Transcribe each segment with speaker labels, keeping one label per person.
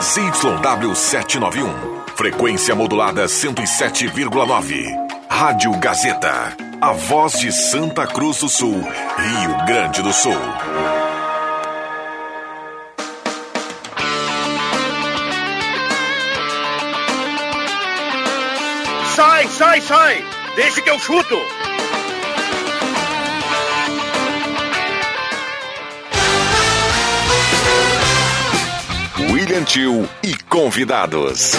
Speaker 1: ZYW 791. Frequência modulada 107,9. Rádio Gazeta. A voz de Santa Cruz do Sul, Rio Grande do Sul.
Speaker 2: Sai, sai, sai! Deixa que eu chuto!
Speaker 1: Tio e convidados.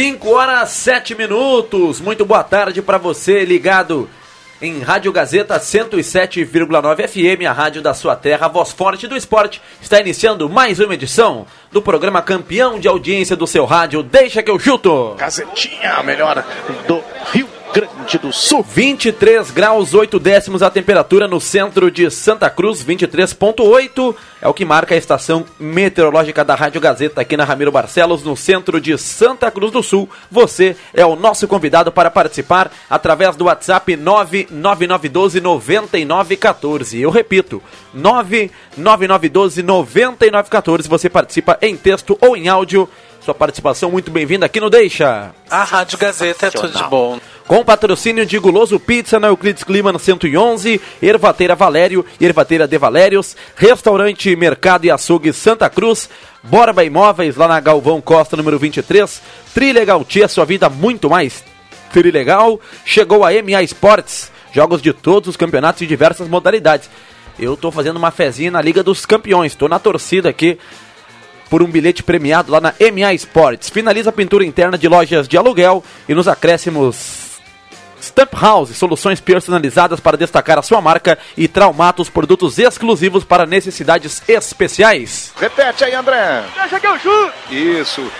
Speaker 3: Cinco horas sete minutos. Muito boa tarde para você ligado em Rádio Gazeta 107,9 FM, a rádio da sua terra, a voz forte do esporte. Está iniciando mais uma edição do programa campeão de audiência do seu rádio. Deixa que eu chuto.
Speaker 2: Gazetinha, a melhor do Rio Grande do Sul.
Speaker 3: 23 graus 8 décimos a temperatura no centro de Santa Cruz, 23.8 é o que marca a estação meteorológica da Rádio Gazeta aqui na Ramiro Barcelos, no centro de Santa Cruz do Sul. Você é o nosso convidado para participar através do WhatsApp 99912 9914. Eu repito, 99912 9914. Você participa em texto ou em áudio. Sua participação muito bem-vinda aqui no Deixa.
Speaker 4: A Rádio Gazeta é tudo de bom.
Speaker 3: Com patrocínio de Guloso Pizza na Euclides Clima no 111, Ervateira Valério e Ervateira de Valérios, Restaurante Mercado e Açougue Santa Cruz, Borba Imóveis lá na Galvão Costa número 23, Trilegal Tia, sua vida muito mais trilegal. Chegou a MA Esportes, jogos de todos os campeonatos e diversas modalidades. Eu tô fazendo uma fezinha na Liga dos Campeões, tô na torcida aqui por um bilhete premiado lá na MA Esportes. Finaliza a pintura interna de lojas de aluguel e nos acréscimos Stamp House, soluções personalizadas para destacar a sua marca e Traumatos, produtos exclusivos para necessidades especiais.
Speaker 2: Repete aí, André. Deixa que eu chuto.
Speaker 3: Isso.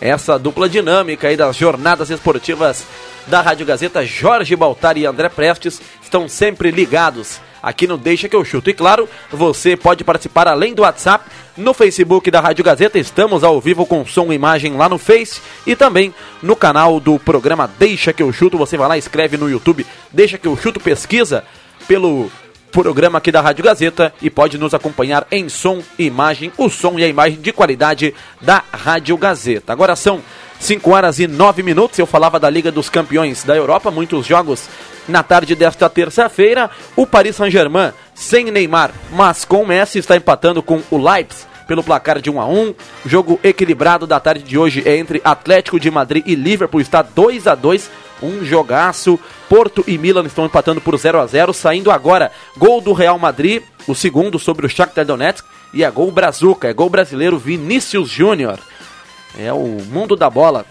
Speaker 3: Essa dupla dinâmica aí das jornadas esportivas da Rádio Gazeta, Jorge Baltar e André Prestes, estão sempre ligados aqui no Deixa que eu chuto. E claro, você pode participar além do WhatsApp no Facebook da Rádio Gazeta. Estamos ao vivo com som e imagem lá no Face e também no canal do programa Deixa que eu chuto. Você vai lá, escreve no YouTube Deixa que eu chuto, pesquisa pelo programa aqui da Rádio Gazeta e pode nos acompanhar em som e imagem, o som e a imagem de qualidade da Rádio Gazeta. Agora são 5 horas e 9 minutos. Eu falava da Liga dos Campeões da Europa, muitos jogos na tarde desta terça-feira. O Paris Saint-Germain sem Neymar, mas com Messi está empatando com o Leipzig pelo placar de 1 a 1. Jogo equilibrado da tarde de hoje é entre Atlético de Madrid e Liverpool, está 2 a 2, um jogaço. Porto e Milan estão empatando por 0 a 0, saindo agora gol do Real Madrid, o segundo sobre o Shakhtar Donetsk e é gol brazuca, é gol brasileiro Vinícius Júnior. É o mundo da bola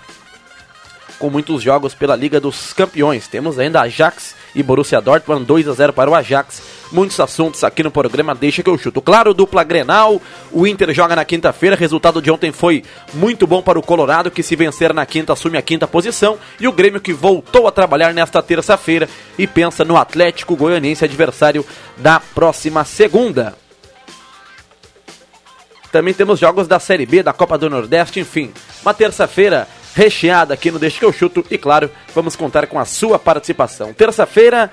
Speaker 3: com muitos jogos pela Liga dos Campeões. Temos ainda Ajax e Borussia Dortmund 2 a 0 para o Ajax. Muitos assuntos aqui no programa, deixa que eu chuto. Claro, dupla Grenal, o Inter joga na quinta-feira, resultado de ontem foi muito bom para o Colorado, que se vencer na quinta assume a quinta posição, e o Grêmio que voltou a trabalhar nesta terça-feira e pensa no Atlético Goianiense, adversário da próxima segunda. Também temos jogos da Série B, da Copa do Nordeste, enfim. Uma terça-feira recheada aqui no Deixa que eu chuto e, claro, vamos contar com a sua participação. Terça-feira,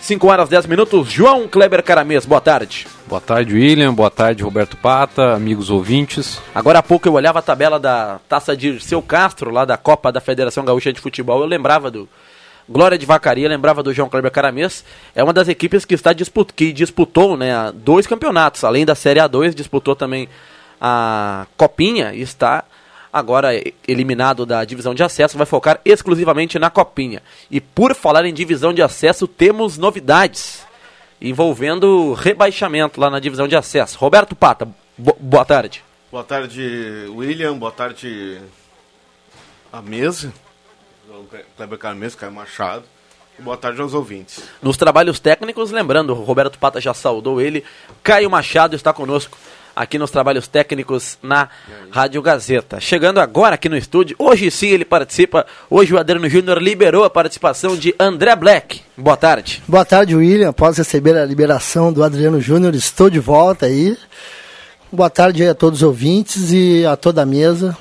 Speaker 3: 5 horas 10 minutos, João Kleber Caramês, boa tarde.
Speaker 5: Boa tarde, William. Boa tarde, Roberto Pata, amigos ouvintes.
Speaker 3: Agora há pouco eu olhava a tabela da taça de Seu Castro, lá da Copa da Federação Gaúcha de Futebol, eu lembrava do Glória de Vacaria, lembrava do João Kleber Caramês, é uma das equipes que, está disput que disputou né, dois campeonatos, além da Série A2, disputou também a Copinha e está agora eliminado da divisão de acesso, vai focar exclusivamente na Copinha. E por falar em divisão de acesso, temos novidades envolvendo rebaixamento lá na divisão de acesso. Roberto Pata, bo boa tarde.
Speaker 6: Boa tarde, William. Boa tarde, a mesa. Kleber Carmes, Caio Machado. E boa tarde aos ouvintes.
Speaker 3: Nos trabalhos técnicos, lembrando, o Roberto Pata já saudou ele. Caio Machado está conosco aqui nos trabalhos técnicos na Rádio Gazeta. Chegando agora aqui no estúdio, hoje sim ele participa, hoje o Adriano Júnior liberou a participação de André Black. Boa tarde.
Speaker 7: Boa tarde, William. Após receber a liberação do Adriano Júnior, estou de volta aí. Boa tarde a todos os ouvintes e a toda a mesa.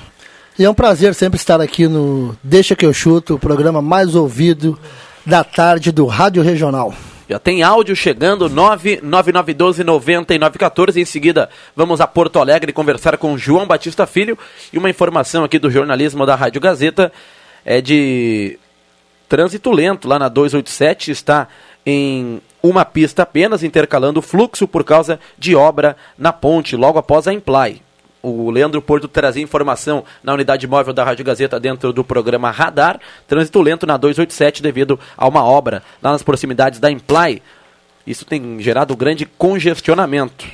Speaker 7: E é um prazer sempre estar aqui no Deixa que eu chuto, o programa mais ouvido da tarde do Rádio Regional.
Speaker 3: Já tem áudio chegando, 99912-9914. Em seguida, vamos a Porto Alegre conversar com João Batista Filho. E uma informação aqui do jornalismo da Rádio Gazeta é de trânsito lento lá na 287. Está em uma pista apenas, intercalando o fluxo por causa de obra na ponte, logo após a Imply o Leandro Porto trazia informação na unidade móvel da Rádio Gazeta dentro do programa Radar. Trânsito lento na 287 devido a uma obra lá nas proximidades da Imply. Isso tem gerado grande congestionamento.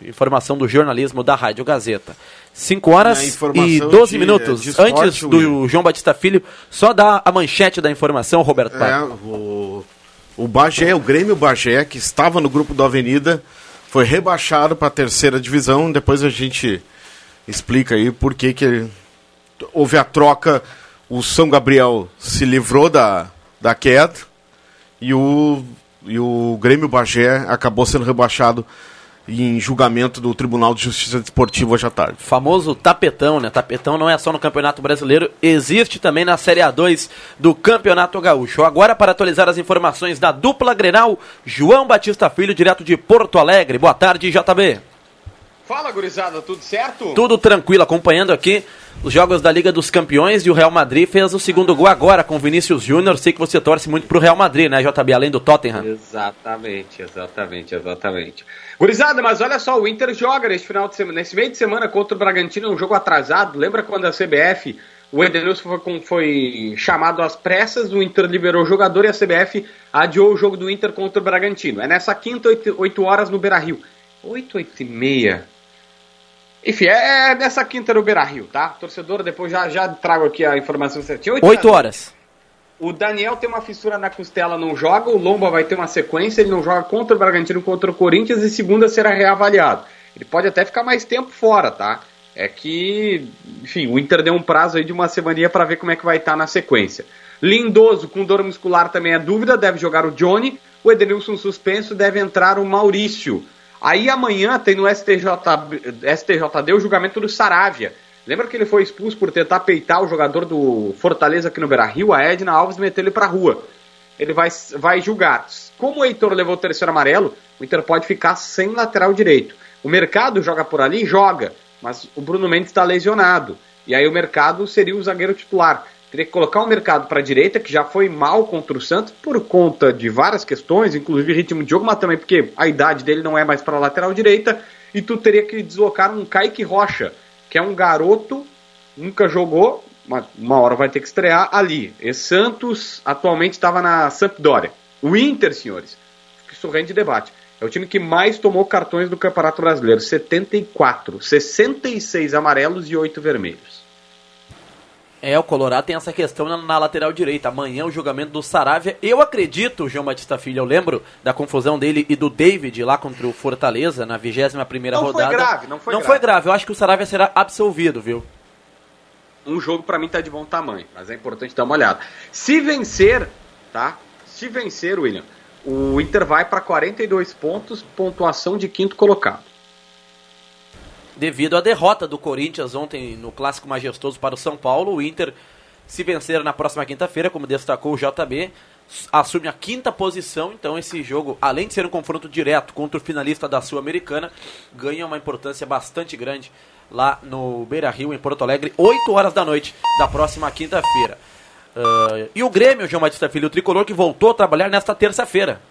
Speaker 3: Informação do jornalismo da Rádio Gazeta. 5 horas e 12 de, minutos. De esporte, Antes do. João Batista Filho, só dá a manchete da informação, Roberto
Speaker 6: é, o, o Bagé, o Grêmio Bagé, que estava no grupo da Avenida, foi rebaixado para a terceira divisão. Depois a gente explica aí por que, que houve a troca, o São Gabriel se livrou da, da queda e o, e o Grêmio Bagé acabou sendo rebaixado em julgamento do Tribunal de Justiça Desportiva hoje à tarde.
Speaker 3: Famoso tapetão, né? Tapetão não é só no Campeonato Brasileiro, existe também na Série A2 do Campeonato Gaúcho. Agora, para atualizar as informações da dupla Grenal, João Batista Filho, direto de Porto Alegre. Boa tarde, JB.
Speaker 8: Fala, gurizada, tudo certo?
Speaker 3: Tudo tranquilo, acompanhando aqui os jogos da Liga dos Campeões e o Real Madrid fez o segundo gol agora com o Vinícius Júnior. Sei que você torce muito pro Real Madrid, né, JB, além do Tottenham.
Speaker 8: Exatamente, exatamente, exatamente. Gurizada, mas olha só, o Inter joga nesse final de semana, nesse meio de semana contra o Bragantino, um jogo atrasado. Lembra quando a CBF, o Edenilson foi, foi chamado às pressas, o Inter liberou o jogador e a CBF adiou o jogo do Inter contra o Bragantino. É nessa quinta, 8, 8 horas no Beira-Rio. 8, 8 e meia. Enfim, é, é nessa quinta no Beira Rio, tá? Torcedor, depois já, já trago aqui a informação certinha.
Speaker 3: 8, 8 horas.
Speaker 8: O Daniel tem uma fissura na costela, não joga. O Lomba vai ter uma sequência, ele não joga contra o Bragantino, contra o Corinthians e segunda será reavaliado. Ele pode até ficar mais tempo fora, tá? É que, enfim, o Inter deu um prazo aí de uma semana para ver como é que vai estar tá na sequência. Lindoso, com dor muscular também é dúvida, deve jogar o Johnny. O Edenilson suspenso, deve entrar o Maurício. Aí amanhã tem no STJ, STJD o julgamento do Saravia. Lembra que ele foi expulso por tentar peitar o jogador do Fortaleza aqui no Beira Rio? A Edna Alves meteu ele pra rua. Ele vai, vai julgar. Como o Heitor levou o terceiro amarelo, o Inter pode ficar sem lateral direito. O mercado joga por ali? Joga. Mas o Bruno Mendes está lesionado. E aí o mercado seria o zagueiro titular. Teria que colocar o mercado para a direita, que já foi mal contra o Santos por conta de várias questões, inclusive ritmo de jogo, mas também porque a idade dele não é mais para a lateral direita. E tu teria que deslocar um Kaique Rocha, que é um garoto, nunca jogou, mas uma hora vai ter que estrear ali. E Santos atualmente estava na Sampdoria. O Inter, senhores, isso rende debate. É o time que mais tomou cartões do Campeonato Brasileiro, 74, 66 amarelos e 8 vermelhos.
Speaker 3: É, o Colorado tem essa questão na, na, lateral direita. Amanhã o julgamento do Saravia. Eu acredito, João Batista Filho, eu lembro da confusão dele e do David lá contra o Fortaleza na 21 primeira rodada. Não
Speaker 8: foi grave, não foi
Speaker 3: não
Speaker 8: grave.
Speaker 3: foi grave. Eu acho que o Saravia será absolvido, viu?
Speaker 8: Um jogo para mim tá de bom tamanho, mas é importante dar uma olhada. Se vencer, tá? Se vencer, William, o Inter vai para 42 pontos, pontuação de quinto colocado
Speaker 3: devido à derrota do Corinthians ontem no clássico majestoso para o São Paulo. O Inter, se vencer na próxima quinta-feira, como destacou o JB, assume a quinta posição. Então, esse jogo, além de ser um confronto direto contra o finalista da Sul-Americana, ganha uma importância bastante grande lá no Beira Rio, em Porto Alegre, 8 horas da noite da próxima quinta-feira. Uh, e o Grêmio, João Batista Filho, o tricolor que voltou a trabalhar nesta terça-feira.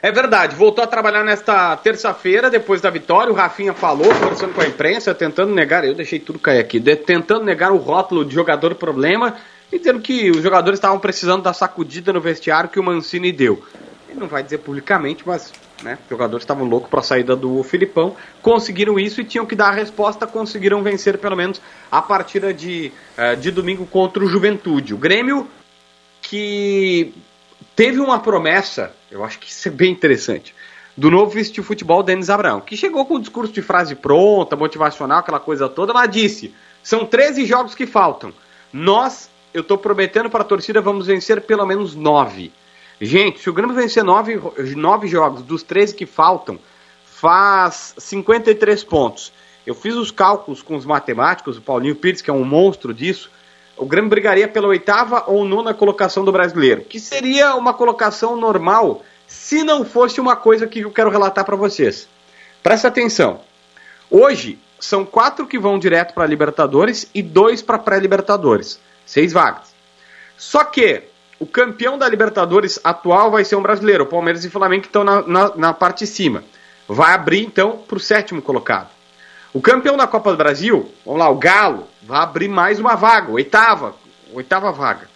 Speaker 8: É verdade, voltou a trabalhar nesta terça-feira, depois da vitória. O Rafinha falou, conversando com a imprensa, tentando negar, eu deixei tudo cair aqui, de, tentando negar o rótulo de jogador problema e dizendo que os jogadores estavam precisando da sacudida no vestiário que o Mancini deu. Ele não vai dizer publicamente, mas né, os jogadores estavam loucos para a saída do Filipão, conseguiram isso e tinham que dar a resposta, conseguiram vencer pelo menos a partida de, uh, de domingo contra o Juventude. O Grêmio que teve uma promessa, eu acho que isso é bem interessante, do novo vice de futebol Denis Abraão, que chegou com o discurso de frase pronta, motivacional, aquela coisa toda, mas disse: são 13 jogos que faltam. Nós, eu estou prometendo para a torcida, vamos vencer pelo menos 9. Gente, se o Grêmio vencer 9, 9 jogos dos 13 que faltam, faz 53 pontos. Eu fiz os cálculos com os matemáticos, o Paulinho Pires, que é um monstro disso. O Grêmio brigaria pela oitava ou nona colocação do brasileiro, que seria uma colocação normal se não fosse uma coisa que eu quero relatar para vocês. Presta atenção. Hoje são quatro que vão direto para Libertadores e dois para pré-Libertadores. Seis vagas. Só que o campeão da Libertadores atual vai ser um brasileiro. O Palmeiras e o Flamengo estão na, na, na parte de cima. Vai abrir então para o sétimo colocado. O campeão da Copa do Brasil, vamos lá, o Galo, vai abrir mais uma vaga, oitava, oitava vaga.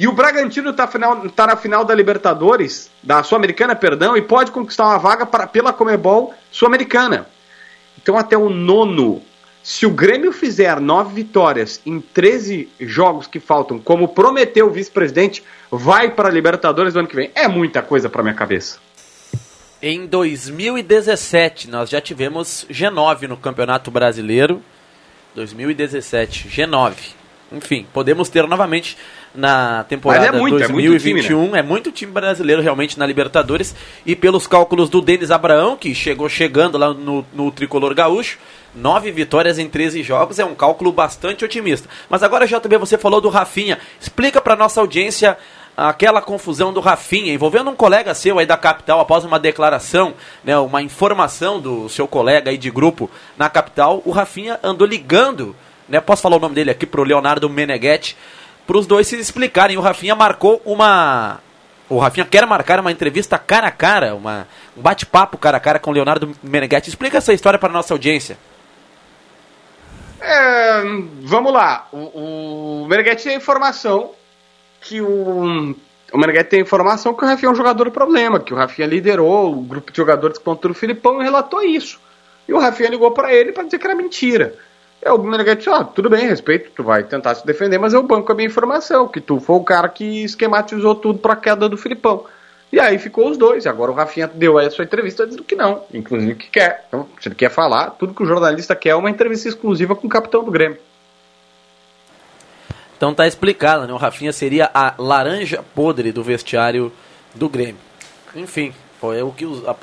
Speaker 8: E o Bragantino está tá na final da Libertadores, da Sul-Americana, perdão, e pode conquistar uma vaga para, pela Comebol Sul-Americana. Então, até o nono. Se o Grêmio fizer nove vitórias em 13 jogos que faltam, como prometeu o vice-presidente, vai para a Libertadores no ano que vem. É muita coisa para minha cabeça.
Speaker 3: Em 2017, nós já tivemos G9 no Campeonato Brasileiro. 2017, G9. Enfim, podemos ter novamente na temporada
Speaker 8: é muito,
Speaker 3: 2021.
Speaker 8: É muito, time,
Speaker 3: né? é muito time brasileiro realmente na Libertadores. E pelos cálculos do Denis Abraão, que chegou chegando lá no, no tricolor gaúcho, nove vitórias em 13 jogos é um cálculo bastante otimista. Mas agora, JB, você falou do Rafinha. Explica para nossa audiência aquela confusão do Rafinha, envolvendo um colega seu aí da capital, após uma declaração, né, uma informação do seu colega aí de grupo na capital, o Rafinha andou ligando, né, posso falar o nome dele aqui pro Leonardo Meneghetti, para os dois se explicarem. O Rafinha marcou uma. O Rafinha quer marcar uma entrevista cara a cara, uma, um bate-papo cara a cara com o Leonardo Meneghetti. Explica essa história para nossa audiência.
Speaker 8: É, vamos lá. O, o Meneghetti tem informação que o. O Meneghetti tem informação que o Rafinha é um jogador problema, que o Rafinha liderou o grupo de jogadores contra o Filipão e relatou isso. E o Rafinha ligou para ele para dizer que era mentira. É, o Meneghetti disse, ah, tudo bem, respeito, tu vai tentar se defender, mas eu banco a minha informação, que tu foi o cara que esquematizou tudo pra queda do Filipão. E aí ficou os dois. Agora o Rafinha deu a sua entrevista dizendo que não, inclusive que quer. Então, se ele quer falar, tudo que o jornalista quer é uma entrevista exclusiva com o capitão do Grêmio.
Speaker 3: Então tá explicado, né? O Rafinha seria a laranja podre do vestiário do Grêmio. Enfim, foi o que os, a,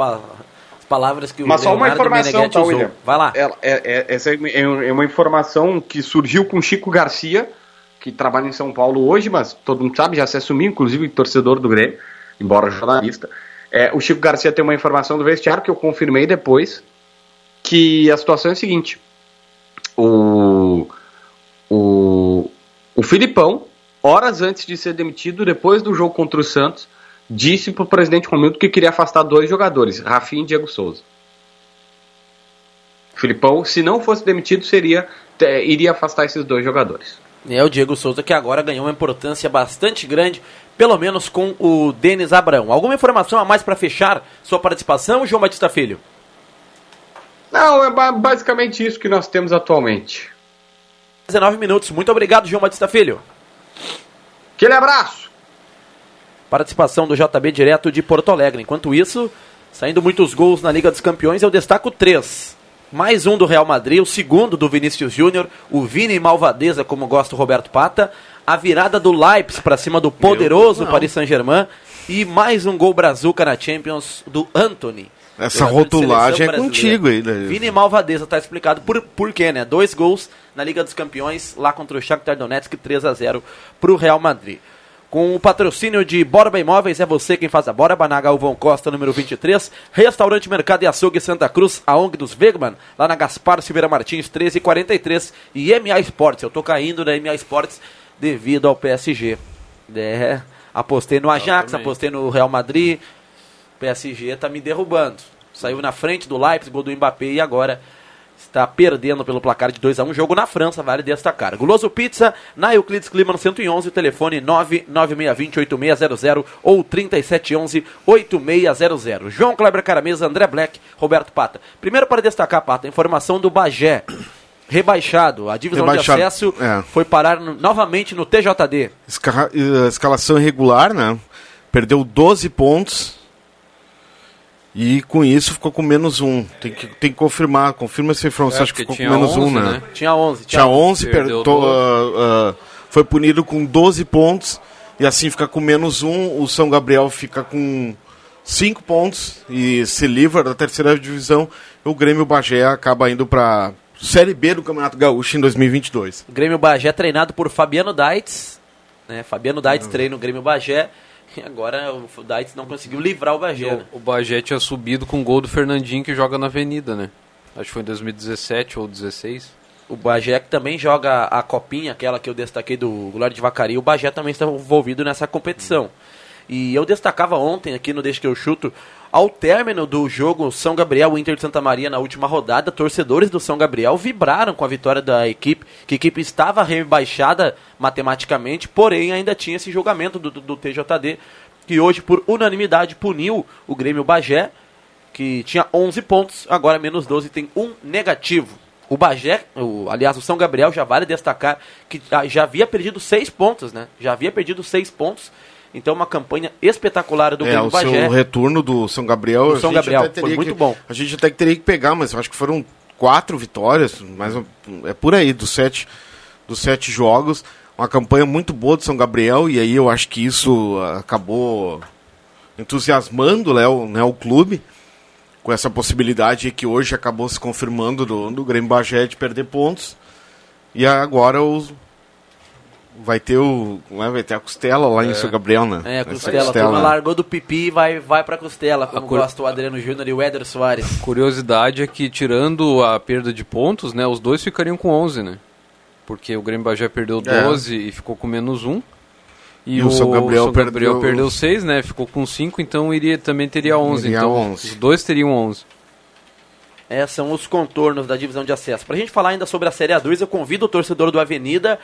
Speaker 3: palavras que o
Speaker 8: Mas só uma informação, tá,
Speaker 3: usou. Vai lá.
Speaker 8: É, é, é, essa é, é uma informação que surgiu com Chico Garcia, que trabalha em São Paulo hoje, mas todo mundo sabe, já se assumiu, inclusive torcedor do Grêmio, embora jornalista. É, o Chico Garcia tem uma informação do vestiário que eu confirmei depois, que a situação é a seguinte. O, o, o Filipão, horas antes de ser demitido, depois do jogo contra o Santos, disse para o presidente Romildo que queria afastar dois jogadores, Rafinha e Diego Souza. Filipão, se não fosse demitido, seria iria afastar esses dois jogadores.
Speaker 3: É o Diego Souza que agora ganhou uma importância bastante grande, pelo menos com o Denis Abrão. Alguma informação a mais para fechar sua participação, João Batista Filho?
Speaker 8: Não, é basicamente isso que nós temos atualmente.
Speaker 3: 19 minutos. Muito obrigado, João Batista Filho.
Speaker 8: Aquele abraço.
Speaker 3: Participação do JB direto de Porto Alegre. Enquanto isso, saindo muitos gols na Liga dos Campeões, eu destaco três. Mais um do Real Madrid, o segundo do Vinícius Júnior, o Vini Malvadeza, como gosta o Roberto Pata, a virada do Leipzig para cima do poderoso Paris Saint-Germain e mais um gol brazuca na Champions do Anthony.
Speaker 6: Essa rotulagem é contigo aí, né?
Speaker 3: Vini Malvadeza, tá explicado por, por quê, né? Dois gols na Liga dos Campeões, lá contra o Shakhtar Donetsk, 3 a 0 para o Real Madrid. Com o patrocínio de Borba Imóveis, é você quem faz a Borba, na Galvão Costa, número 23. Restaurante Mercado e Açougue Santa Cruz, a ONG dos Wegman, lá na Gaspar Silveira Martins, 1343. E MA Esportes, eu tô caindo da MA Esportes devido ao PSG. É, apostei no Ajax, apostei no Real Madrid. PSG tá me derrubando. Saiu na frente do Leipzig, gol do Mbappé e agora está perdendo pelo placar de 2 a 1 jogo na França, vale destacar. Guloso Pizza, na Euclides Clima 111, telefone 99620-8600 ou 3711-8600. João Kleber Caramesa, André Black, Roberto Pata. Primeiro para destacar, Pata, informação do Bagé. Rebaixado, a divisão Rebaixado, de acesso é. foi parar no, novamente no TJD.
Speaker 6: Esca escalação irregular, né? Perdeu 12 pontos E com isso ficou com menos um. Tem que, tem que confirmar. Confirma essa informação.
Speaker 5: É,
Speaker 6: Acho que ficou com
Speaker 5: tinha
Speaker 6: menos um,
Speaker 5: 11,
Speaker 6: né?
Speaker 5: né?
Speaker 3: Tinha 11.
Speaker 6: Tinha 11,
Speaker 5: Perdeu
Speaker 6: per- to-
Speaker 5: 12.
Speaker 6: ah, ah, foi punido com 12 pontos. E assim fica com menos um. O São Gabriel fica com 5 pontos e se livra da terceira divisão. O Grêmio Bagé acaba indo para Série B do Campeonato Gaúcho em 2022.
Speaker 3: Grêmio Bagé treinado por Fabiano Daitz. Né? Fabiano Daitz treina o Grêmio Bagé. E agora o Daitz não conseguiu livrar o Bagé. né?
Speaker 5: O Bagé tinha subido com o gol do Fernandinho que joga na Avenida, né? Acho que foi em 2017 ou 16.
Speaker 3: O Bagé que também joga a copinha, aquela que eu destaquei do Glória de Vacaria. O Bagé também está envolvido nessa competição. E eu destacava ontem aqui no Deixa que eu chuto, ao término do jogo São Gabriel Inter de Santa Maria na última rodada, torcedores do São Gabriel vibraram com a vitória da equipe, que a equipe estava rebaixada matematicamente, porém ainda tinha esse julgamento do, do, do TJD, que hoje por unanimidade puniu o Grêmio Bagé, que tinha 11 pontos, agora menos 12 tem um negativo. O Bagé, o, aliás, o São Gabriel já vale destacar que ah, já havia perdido 6 pontos, né? Já havia perdido 6 pontos. Então uma campanha espetacular do
Speaker 6: é,
Speaker 3: Grêmio
Speaker 6: o
Speaker 3: Bagé.
Speaker 6: seu retorno do São Gabriel.
Speaker 3: Do São Gabriel, foi muito
Speaker 6: que-
Speaker 3: bom.
Speaker 6: A gente até que teria que pegar, mas eu acho que foram quatro vitórias, mas é por aí, dos sete, dos sete jogos. Uma campanha muito boa do São Gabriel, e aí eu acho que isso ah, acabou entusiasmando né, o, né, o clube com essa possibilidade que hoje acabou se confirmando do, do Grêmio Bagé de perder pontos. E agora os, vai ter o. é, Vai ter a costela lá em São Gabriel, né?
Speaker 3: É, a costela. A turma largou do pipi e vai, vai pra costela, como
Speaker 5: cur-
Speaker 3: gosta o Adriano Júnior e o Éder Soares.
Speaker 5: Curiosidade é que, tirando a perda de pontos, né, os dois ficariam com 11, né? Porque o Grêmio Bagé perdeu
Speaker 6: É.
Speaker 5: 12 e ficou com menos 1. E,
Speaker 6: E o São Gabriel
Speaker 5: São Gabriel
Speaker 6: perdeu-
Speaker 5: perdeu 6, né? Ficou com 5, então iria, também teria 11.
Speaker 6: Iria
Speaker 5: então
Speaker 6: 11.
Speaker 5: os dois teriam 11.
Speaker 3: É, são os contornos da divisão de acesso. Pra gente falar ainda sobre a Série A2, eu convido o torcedor do Avenida,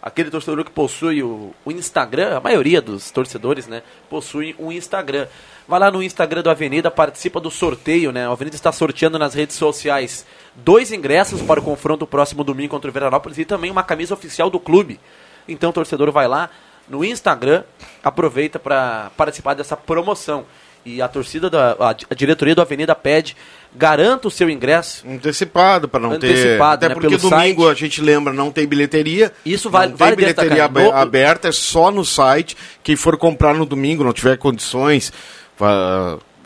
Speaker 3: aquele torcedor que possui o, o Instagram, a maioria dos torcedores, né, possui um Instagram. Vai lá no Instagram do Avenida, participa do sorteio, né? O Avenida está sorteando nas redes sociais dois ingressos para o confronto próximo domingo contra o Veranópolis e também uma camisa oficial do clube. Então o torcedor vai lá no Instagram, aproveita para participar dessa promoção. E a torcida da a, a diretoria do Avenida pede, garanta o seu ingresso.
Speaker 6: Antecipado, para não ter.
Speaker 3: Antecipado,
Speaker 6: Até
Speaker 3: né,
Speaker 6: porque domingo
Speaker 3: site.
Speaker 6: a gente lembra, não tem bilheteria.
Speaker 3: Isso vale-
Speaker 6: não tem
Speaker 3: vale
Speaker 6: bilheteria
Speaker 3: destacar.
Speaker 6: aberta, é só no site. Quem for comprar no domingo, não tiver condições,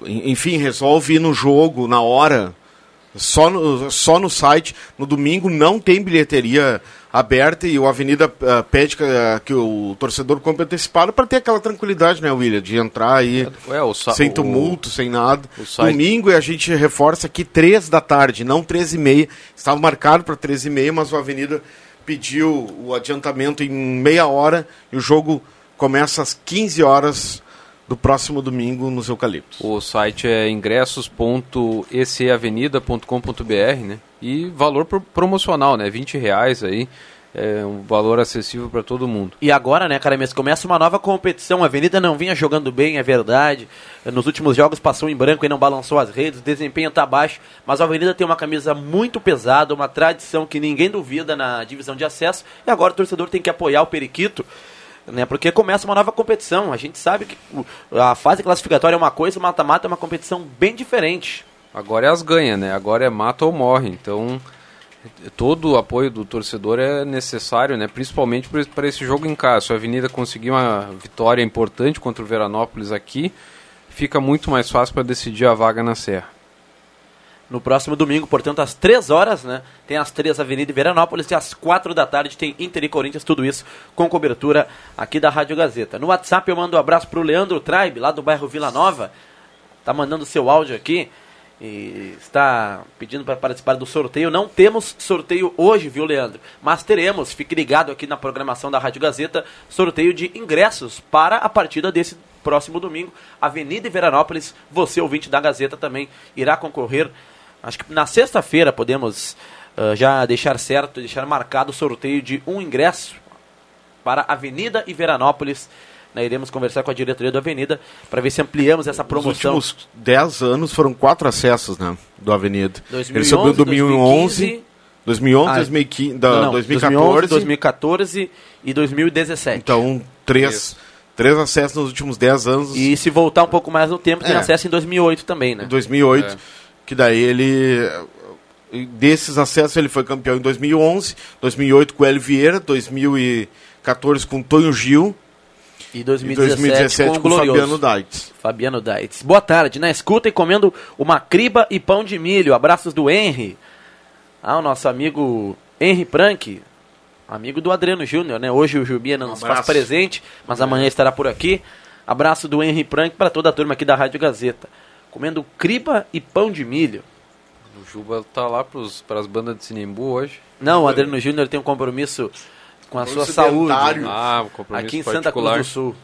Speaker 6: enfim, resolve ir no jogo, na hora. Só no, só no site. No domingo não tem bilheteria aberta e o Avenida ah, pede que, ah, que o torcedor compre antecipado para ter aquela tranquilidade, né, William? De entrar aí
Speaker 5: É, o
Speaker 6: sem
Speaker 5: o-
Speaker 6: tumulto, sem nada.
Speaker 5: o
Speaker 6: Domingo e a gente reforça aqui três da tarde, não três e meia. Estava marcado para três e meia, mas o Avenida pediu o adiantamento em meia hora e o jogo começa às 15 horas do próximo domingo nos Eucaliptos.
Speaker 5: O site é ingressos.ecavenida.com.br, né? E valor pro- promocional, né? 20 reais aí. É um valor acessível para todo mundo.
Speaker 3: E agora, né, cara, mesmo começa uma nova competição. A Avenida não vinha jogando bem, é verdade. Nos últimos jogos passou em branco e não balançou as redes, o desempenho tá baixo. Mas a Avenida tem uma camisa muito pesada, uma tradição que ninguém duvida na divisão de acesso. E agora o torcedor tem que apoiar o Periquito. Né, porque começa uma nova competição. A gente sabe que a fase classificatória é uma coisa, o mata-mata é uma competição bem diferente.
Speaker 5: Agora é as ganha, né? Agora é mata ou morre. Então, todo o apoio do torcedor é necessário, né? Principalmente para esse jogo em casa. Se a Avenida conseguir uma vitória importante contra o Veranópolis aqui, fica muito mais fácil para decidir a vaga na Serra.
Speaker 3: No próximo domingo, portanto, às 3 horas, né? Tem as 3 Avenida Veranópolis e às 4 da tarde tem Inter e Corinthians, tudo isso com cobertura aqui da Rádio Gazeta. No WhatsApp eu mando um abraço pro Leandro Tribe, lá do bairro Vila Nova. Tá mandando seu áudio aqui e está pedindo para participar do sorteio. Não temos sorteio hoje, viu, Leandro? Mas teremos, fique ligado aqui na programação da Rádio Gazeta, sorteio de ingressos para a partida desse próximo domingo. Avenida Veranópolis, você ouvinte da Gazeta também irá concorrer. Acho que na sexta-feira podemos ah, já deixar certo, deixar marcado o sorteio de um ingresso para Avenida e Veranópolis. Né, iremos conversar com a diretoria da Avenida para ver se ampliamos essa
Speaker 6: Nos
Speaker 3: promoção.
Speaker 6: últimos 10 anos foram quatro acessos né, do Avenida.
Speaker 3: 2011,
Speaker 6: Ele subiu em 2011,
Speaker 3: 2015,
Speaker 6: 2011,
Speaker 3: Ah,
Speaker 6: 2015, da,
Speaker 3: não, não,
Speaker 6: 2014.
Speaker 3: 2011, 2014 e 2017.
Speaker 6: Então, três, Três acessos nos últimos 10 anos.
Speaker 3: E se voltar um pouco mais no tempo, tem
Speaker 6: É.
Speaker 3: acesso em 2008 também, né?
Speaker 6: Em 2008,
Speaker 5: É.
Speaker 6: que daí ele desses acessos ele foi campeão em 2011, 2008 com o Hélio Vieira, 2014 com o Tonho Gil
Speaker 3: E
Speaker 6: e
Speaker 3: 2017,
Speaker 6: 2017
Speaker 3: com o
Speaker 6: com. Fabiano Daitz.
Speaker 3: Fabiano Daitz. Boa tarde, na escuta e comendo uma criba e pão de milho. Abraços do Henry. Ah, o nosso amigo Henry Prank, amigo do Adriano Júnior, né? Hoje o Jubia não
Speaker 6: Um
Speaker 3: nos faz presente, mas amanhã estará por aqui. Abraço do Henry Prank para toda a turma aqui da Rádio Gazeta. Comendo criba e pão de milho.
Speaker 5: O Juba tá lá para as bandas de Sinembu hoje.
Speaker 3: Não, o Adriano Júnior tem um compromisso com a sua saúde.
Speaker 5: Ah, o compromisso
Speaker 3: aqui em Santa
Speaker 5: particular.
Speaker 3: Cruz do Sul.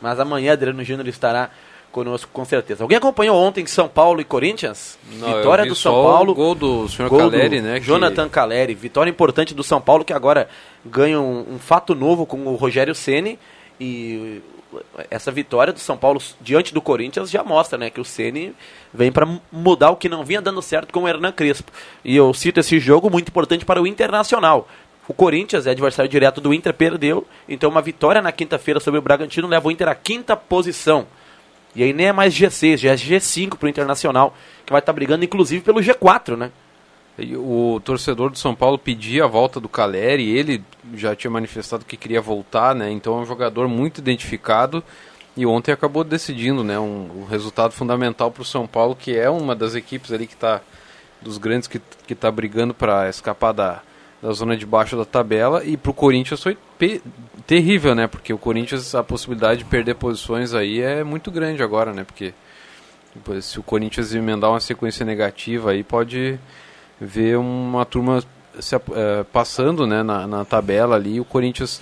Speaker 3: Mas amanhã Adriano Júnior estará conosco com certeza. Alguém acompanhou ontem São Paulo e Corinthians?
Speaker 5: Não,
Speaker 3: Vitória
Speaker 5: vi
Speaker 3: do São Paulo.
Speaker 5: O gol do senhor
Speaker 3: Gol
Speaker 5: Caleri,
Speaker 3: do
Speaker 5: né? que-
Speaker 3: Jonathan Caleri, vitória importante do São Paulo que agora ganha um, um fato novo com o Rogério Ceni e essa vitória do São Paulo diante do Corinthians já mostra, né, que o Ceni vem para mudar o que não vinha dando certo com o Hernan Crespo. E eu cito esse jogo muito importante para o Internacional. O Corinthians é adversário direto do Inter, perdeu, então uma vitória na quinta-feira sobre o Bragantino leva o Inter à quinta posição. E aí nem é mais G6, já é G5 pro Internacional, que vai estar brigando inclusive pelo G4, né?
Speaker 5: O torcedor do São Paulo pedia a volta do Caleri, ele já tinha manifestado que queria voltar, né? Então é um jogador muito identificado e ontem acabou decidindo, né? Um, um resultado fundamental para o São Paulo, que é uma das equipes ali que está dos grandes que que está brigando para escapar da, da zona de baixo da tabela e para o Corinthians foi terrível, né? Porque o Corinthians a possibilidade de perder posições aí é muito grande agora, né? Porque se o Corinthians emendar uma sequência negativa aí pode ver uma turma se eh, passando né, na, na tabela ali o Corinthians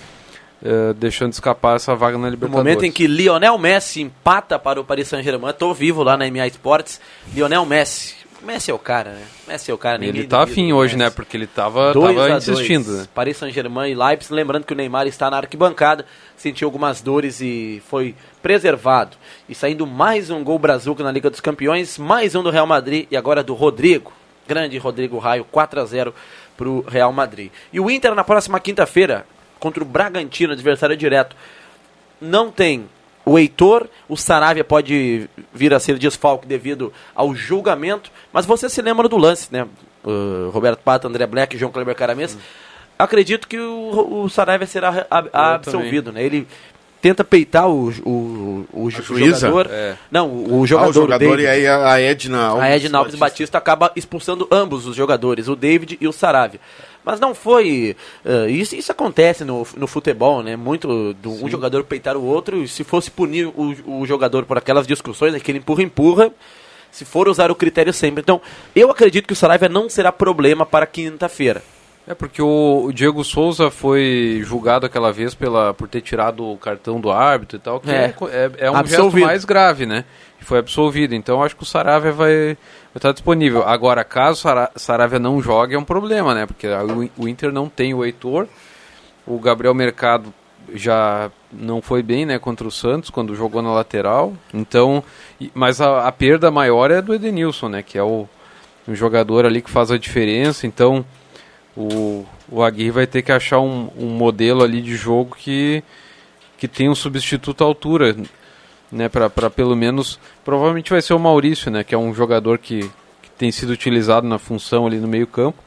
Speaker 5: eh, deixando escapar essa vaga na
Speaker 3: No
Speaker 5: Libertadores.
Speaker 3: momento em que Lionel Messi empata para o Paris Saint-Germain, tô vivo lá na MA Sports, Lionel Messi. Messi é o cara, né? Messi é o cara.
Speaker 5: ele tá afim hoje,
Speaker 3: Messi.
Speaker 5: né? Porque ele tava,
Speaker 3: 2
Speaker 5: tava insistindo,
Speaker 3: 2.
Speaker 5: né?
Speaker 3: Paris Saint-Germain e Leipzig, lembrando que o Neymar está na arquibancada, sentiu algumas dores e foi preservado. E saindo mais um gol brazuca na Liga dos Campeões, mais um do Real Madrid e agora do Rodrigo. Grande Rodrigo Raio, 4 a 0 para o Real Madrid. E o Inter na próxima quinta-feira, contra o Bragantino, adversário direto, não tem o Heitor, o Saravia pode vir a ser desfalque devido ao julgamento, mas você se lembra do lance, né? Uh, Roberto Pato, André Black, João Kleber Caramês. Acredito que o, o Saravia será absolvido, né? Ele tenta peitar o, o, o,
Speaker 6: juíza?
Speaker 3: jogador.
Speaker 5: É.
Speaker 3: Não, o, o
Speaker 6: Ah,
Speaker 3: jogador,
Speaker 6: o jogador
Speaker 3: David.
Speaker 6: e aí a, Edna Alves
Speaker 3: A Edna Alves Batista. acaba expulsando ambos os jogadores, o David e o Saravia. Mas não foi. eh, isso, isso acontece no, no futebol, né? Muito do um jogador peitar o outro. E se fosse punir o, o jogador por aquelas discussões, aquele empurra-empurra, se for usar o critério sempre. Então, eu acredito que o Saravia não será problema para quinta-feira.
Speaker 5: É porque o, o Diego Souza foi julgado aquela vez pela, por ter tirado o cartão do árbitro e tal, que
Speaker 3: É.
Speaker 5: é, é, é um
Speaker 3: Absolvido.
Speaker 5: gesto mais grave, né? Foi absolvido. Então acho que o Saravia vai, estar disponível. Agora, caso o Sara- Saravia não jogue, é um problema, né? Porque o, o Inter não tem o Heitor, o Gabriel Mercado já não foi bem, né, contra o Santos quando jogou na lateral. Então, mas a, a perda maior é do Edenilson, né, que é o, um jogador ali que faz a diferença. Então, o, o Aguirre vai ter que achar um, um modelo ali de jogo que, que tem um substituto à altura, né, para pelo menos, provavelmente vai ser o Maurício, né, que é um jogador que, que tem sido utilizado na função ali no meio campo.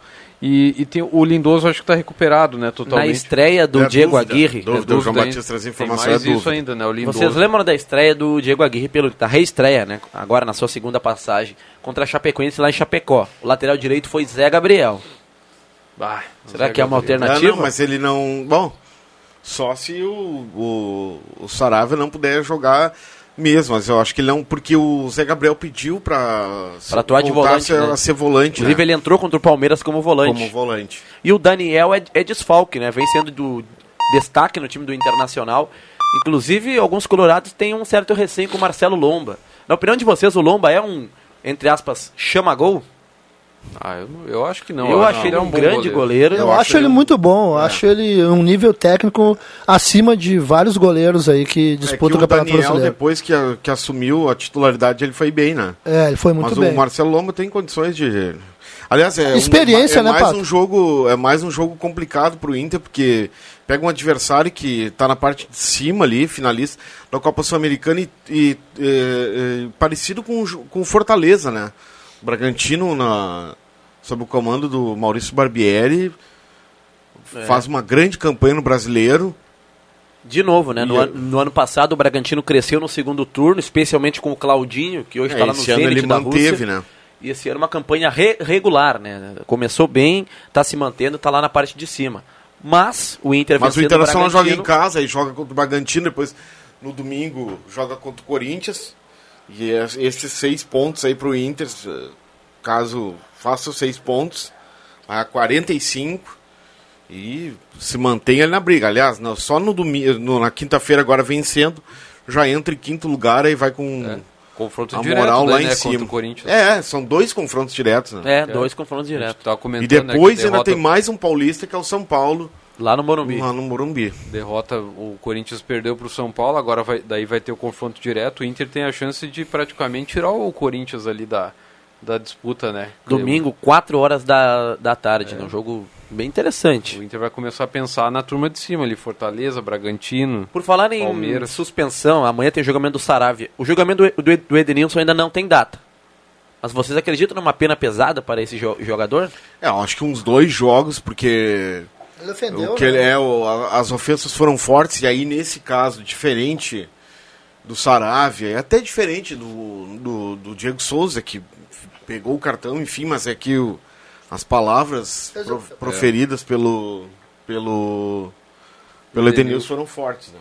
Speaker 5: E, e tem o Lindoso acho que está recuperado, né,
Speaker 3: Na
Speaker 5: totalmente.
Speaker 3: estreia do
Speaker 6: É
Speaker 3: Diego
Speaker 6: dúvida.
Speaker 3: Aguirre.
Speaker 6: Dúvida.
Speaker 5: É
Speaker 6: o João. Batista traz informação,
Speaker 5: mais
Speaker 6: é
Speaker 5: isso
Speaker 6: dúvida.
Speaker 5: ainda, né, o Lindoso.
Speaker 3: Vocês lembram da estreia do Diego Aguirre pelo da reestreia, né? Agora na sua segunda passagem contra a Chapecoense lá em Chapecó. O lateral direito foi Zé Gabriel.
Speaker 5: Ah,
Speaker 3: Será que é uma
Speaker 5: Gabriel.
Speaker 6: Ah,
Speaker 3: alternativa?
Speaker 6: não, mas ele não. Bom, só se o, o, o Saravia não puder jogar mesmo. Mas eu acho que ele não. Porque o Zé Gabriel pediu pra.
Speaker 3: Pra atuar de
Speaker 6: voltar
Speaker 3: volante,
Speaker 6: a ser,
Speaker 3: né?
Speaker 6: a ser volante.
Speaker 3: Inclusive
Speaker 6: né?
Speaker 3: ele entrou contra o Palmeiras como volante.
Speaker 6: Como volante.
Speaker 3: E o Daniel é, é desfalque, né? Vem sendo do destaque no time do Internacional. Inclusive, alguns colorados têm um certo receio com o Marcelo Lomba. Na opinião de vocês, o Lomba é um, entre aspas, chama-gol?
Speaker 5: Ah, eu, não- eu acho que não.
Speaker 3: Eu
Speaker 5: acho
Speaker 3: achei
Speaker 5: que
Speaker 3: ele um
Speaker 5: bom
Speaker 3: grande goleiro.
Speaker 7: Eu,
Speaker 6: acho
Speaker 7: acho ele
Speaker 6: ele um-
Speaker 7: muito bom. Eu acho ele um nível técnico acima de vários goleiros aí que
Speaker 6: É que
Speaker 7: disputam
Speaker 6: o
Speaker 7: o Campeonato
Speaker 6: Daniel,
Speaker 7: Brasileiro.
Speaker 6: depois que, a- que assumiu a titularidade, ele foi bem, né?
Speaker 7: É, ele foi muito
Speaker 6: Mas
Speaker 7: bem.
Speaker 6: o Marcelo Lomba tem condições de. Aliás, é, um-
Speaker 7: Experiência,
Speaker 6: é
Speaker 7: né,
Speaker 6: mais
Speaker 7: Pato?
Speaker 6: um jogo É mais um jogo complicado pro Inter, porque pega um adversário que está na parte de cima ali, finalista da Copa Sul-Americana e, e, e, parecido com, com o Fortaleza, né? Bragantino, na, sob o comando do Maurício Barbieri, é. faz uma grande campanha no brasileiro.
Speaker 3: De novo, né? No, an no, ano passado o Bragantino cresceu no segundo turno, especialmente com o Claudinho, que hoje está é, lá no
Speaker 6: esse ano ele
Speaker 3: da
Speaker 6: manteve,
Speaker 3: Rússia.
Speaker 6: né?
Speaker 3: E esse ano uma campanha re regular, né? Começou bem, está se mantendo, está lá na parte de cima. Mas o Inter
Speaker 6: Mas o Internacional joga em casa e joga contra o Bragantino, depois no domingo joga contra o Corinthians. E é esses seis pontos aí para o Inter, caso faça os seis pontos, a 45 e se mantém ali na briga. Aliás, não, só no domingo, na quinta-feira agora vencendo, já entra em quinto lugar e vai com
Speaker 5: é, confronto
Speaker 6: a
Speaker 5: direto,
Speaker 6: moral lá
Speaker 5: né,
Speaker 6: em cima.
Speaker 5: Corinthians.
Speaker 6: É, são dois confrontos diretos. Né?
Speaker 3: É, dois confrontos diretos.
Speaker 5: Tá
Speaker 6: e depois né, ainda tem mais um paulista que é o São Paulo.
Speaker 3: Lá no Morumbi.
Speaker 6: Lá no Morumbi.
Speaker 5: Derrota, o Corinthians perdeu para o São Paulo, agora vai, daí vai ter o confronto direto. O Inter tem a chance de praticamente tirar o Corinthians ali da, da disputa, né?
Speaker 3: Domingo, 4 horas da, da tarde, é. né? um jogo bem interessante.
Speaker 5: O Inter vai começar a pensar na turma de cima ali, Fortaleza, Bragantino.
Speaker 3: Por falar em Palmeiras. suspensão, amanhã tem jogamento do Saravia. O jogamento do, do Edenilson ainda não tem data. Mas vocês acreditam numa pena pesada para esse jo jogador?
Speaker 6: É, eu acho que uns dois jogos, porque
Speaker 7: ele ofendeu,
Speaker 6: o que ele né? é, o, as ofensas foram fortes, e aí nesse caso, diferente do Saravia, é até diferente do, do, do Diego Souza, que pegou o cartão, enfim, mas é que o, as palavras pro, proferidas é. pelo, pelo, pelo Edenilson foram fortes, né?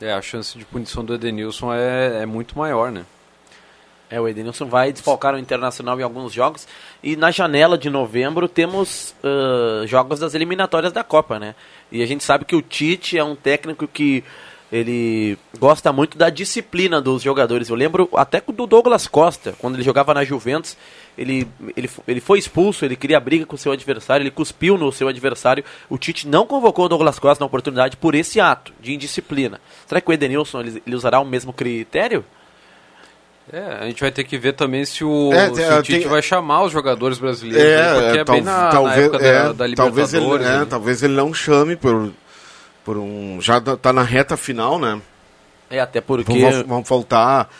Speaker 5: É, a chance de punição do Edenilson é, é muito maior, né?
Speaker 3: É, o Edenilson vai desfalcar o Internacional em alguns jogos. E na janela de novembro temos uh, jogos das eliminatórias da Copa, né? E a gente sabe que o Tite é um técnico que ele gosta muito da disciplina dos jogadores. Eu lembro até do Douglas Costa, quando ele jogava na Juventus, ele, ele, ele foi expulso, ele queria briga com o seu adversário, ele cuspiu no seu adversário. O Tite não convocou o Douglas Costa na oportunidade por esse ato de indisciplina. Será que o Edenilson ele, ele usará o mesmo critério?
Speaker 5: É, a gente vai ter que ver também se o, é, se o Tite tem... vai chamar os jogadores brasileiros, é,
Speaker 6: né?
Speaker 5: porque é,
Speaker 6: é tal,
Speaker 5: bem na,
Speaker 6: talvez,
Speaker 5: na época da,
Speaker 6: é,
Speaker 5: da Libertadores.
Speaker 6: Talvez ele, é, talvez ele não chame por, por um... Já tá na reta final, né?
Speaker 3: É, até porque...
Speaker 6: Vão, vão faltar...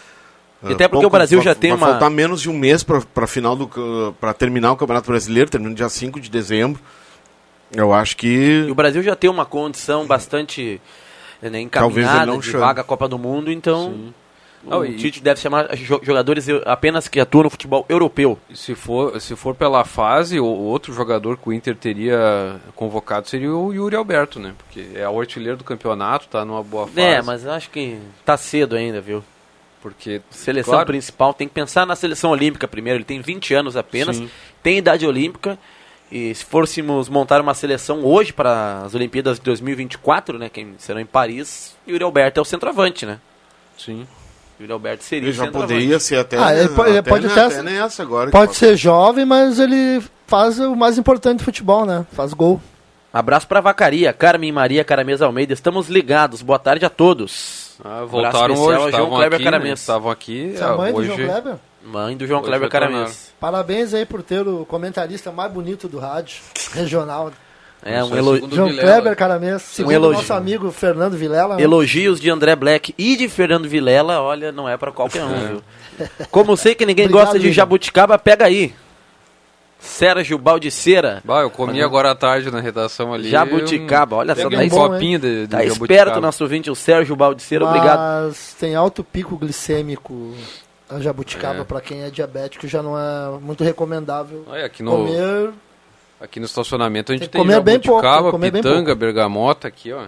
Speaker 3: E até porque pouco, o Brasil já tem
Speaker 6: vai
Speaker 3: uma...
Speaker 6: Vai faltar menos de um mês para final do para terminar o Campeonato Brasileiro, termina dia 5 de dezembro. Eu acho que...
Speaker 3: E o Brasil já tem uma condição bastante né, encaminhada de chame. vaga à Copa do Mundo, então... Sim. O. Tite deve chamar jogadores apenas que atuam no futebol europeu.
Speaker 5: Se for, se for pela fase, o outro jogador que o Inter teria convocado seria o Yuri Alberto, né? Porque é o artilheiro do campeonato, tá numa boa fase.
Speaker 3: É, mas acho que tá cedo ainda, viu?
Speaker 5: Porque
Speaker 3: seleção claro, principal tem que pensar na seleção olímpica primeiro. Ele tem 20 anos apenas, sim. tem idade olímpica. E se fôssemos montar uma seleção hoje para as Olimpíadas de 2024, né, que serão em Paris, Yuri Alberto é o centroavante, né?
Speaker 5: Sim.
Speaker 3: Júlio Alberto seria
Speaker 6: Ele já poderia ser até,
Speaker 7: ah, ele pode,
Speaker 6: até,
Speaker 7: pode
Speaker 6: até,
Speaker 7: até
Speaker 6: nessa agora.
Speaker 7: Pode ser jovem, mas ele faz o mais importante do futebol, né? Faz gol.
Speaker 3: Abraço para Vacaria, Carmen Maria Caramesa Almeida. Estamos ligados. Boa tarde a todos.
Speaker 5: Ah, voltaram hoje, João Kleber aqui, Caramês. Né? Estavam aqui.
Speaker 7: Você é mãe hoje... do João Kleber?
Speaker 3: Mãe do João hoje Kleber Caramês.
Speaker 7: Parabéns aí por ter o comentarista mais bonito do rádio regional.
Speaker 3: É, um elogio.
Speaker 7: João Vilela. Kleber, cara mesmo. Segundo um elogio. nosso amigo Fernando Vilela.
Speaker 3: Né? Elogios de André Black e de Fernando Vilela, olha, não é para qualquer um, viu? Como sei que ninguém Obrigado, gosta de jabuticaba, pega aí. Sérgio Baldiceira.
Speaker 5: Bah, eu comi agora à tarde na redação ali.
Speaker 3: Jabuticaba, olha só.
Speaker 5: Tá, um copinho de, de
Speaker 3: tá esperto nosso ouvinte, o Sérgio Baldiceira,
Speaker 7: Mas
Speaker 3: obrigado.
Speaker 7: Mas tem alto pico glicêmico a jabuticaba, é. para quem é diabético, já não é muito recomendável
Speaker 5: Olha, aqui no...
Speaker 7: comer
Speaker 5: Aqui no estacionamento a gente
Speaker 7: tem,
Speaker 5: tem
Speaker 7: jabuticaba,
Speaker 5: pitanga, bergamota aqui, ó.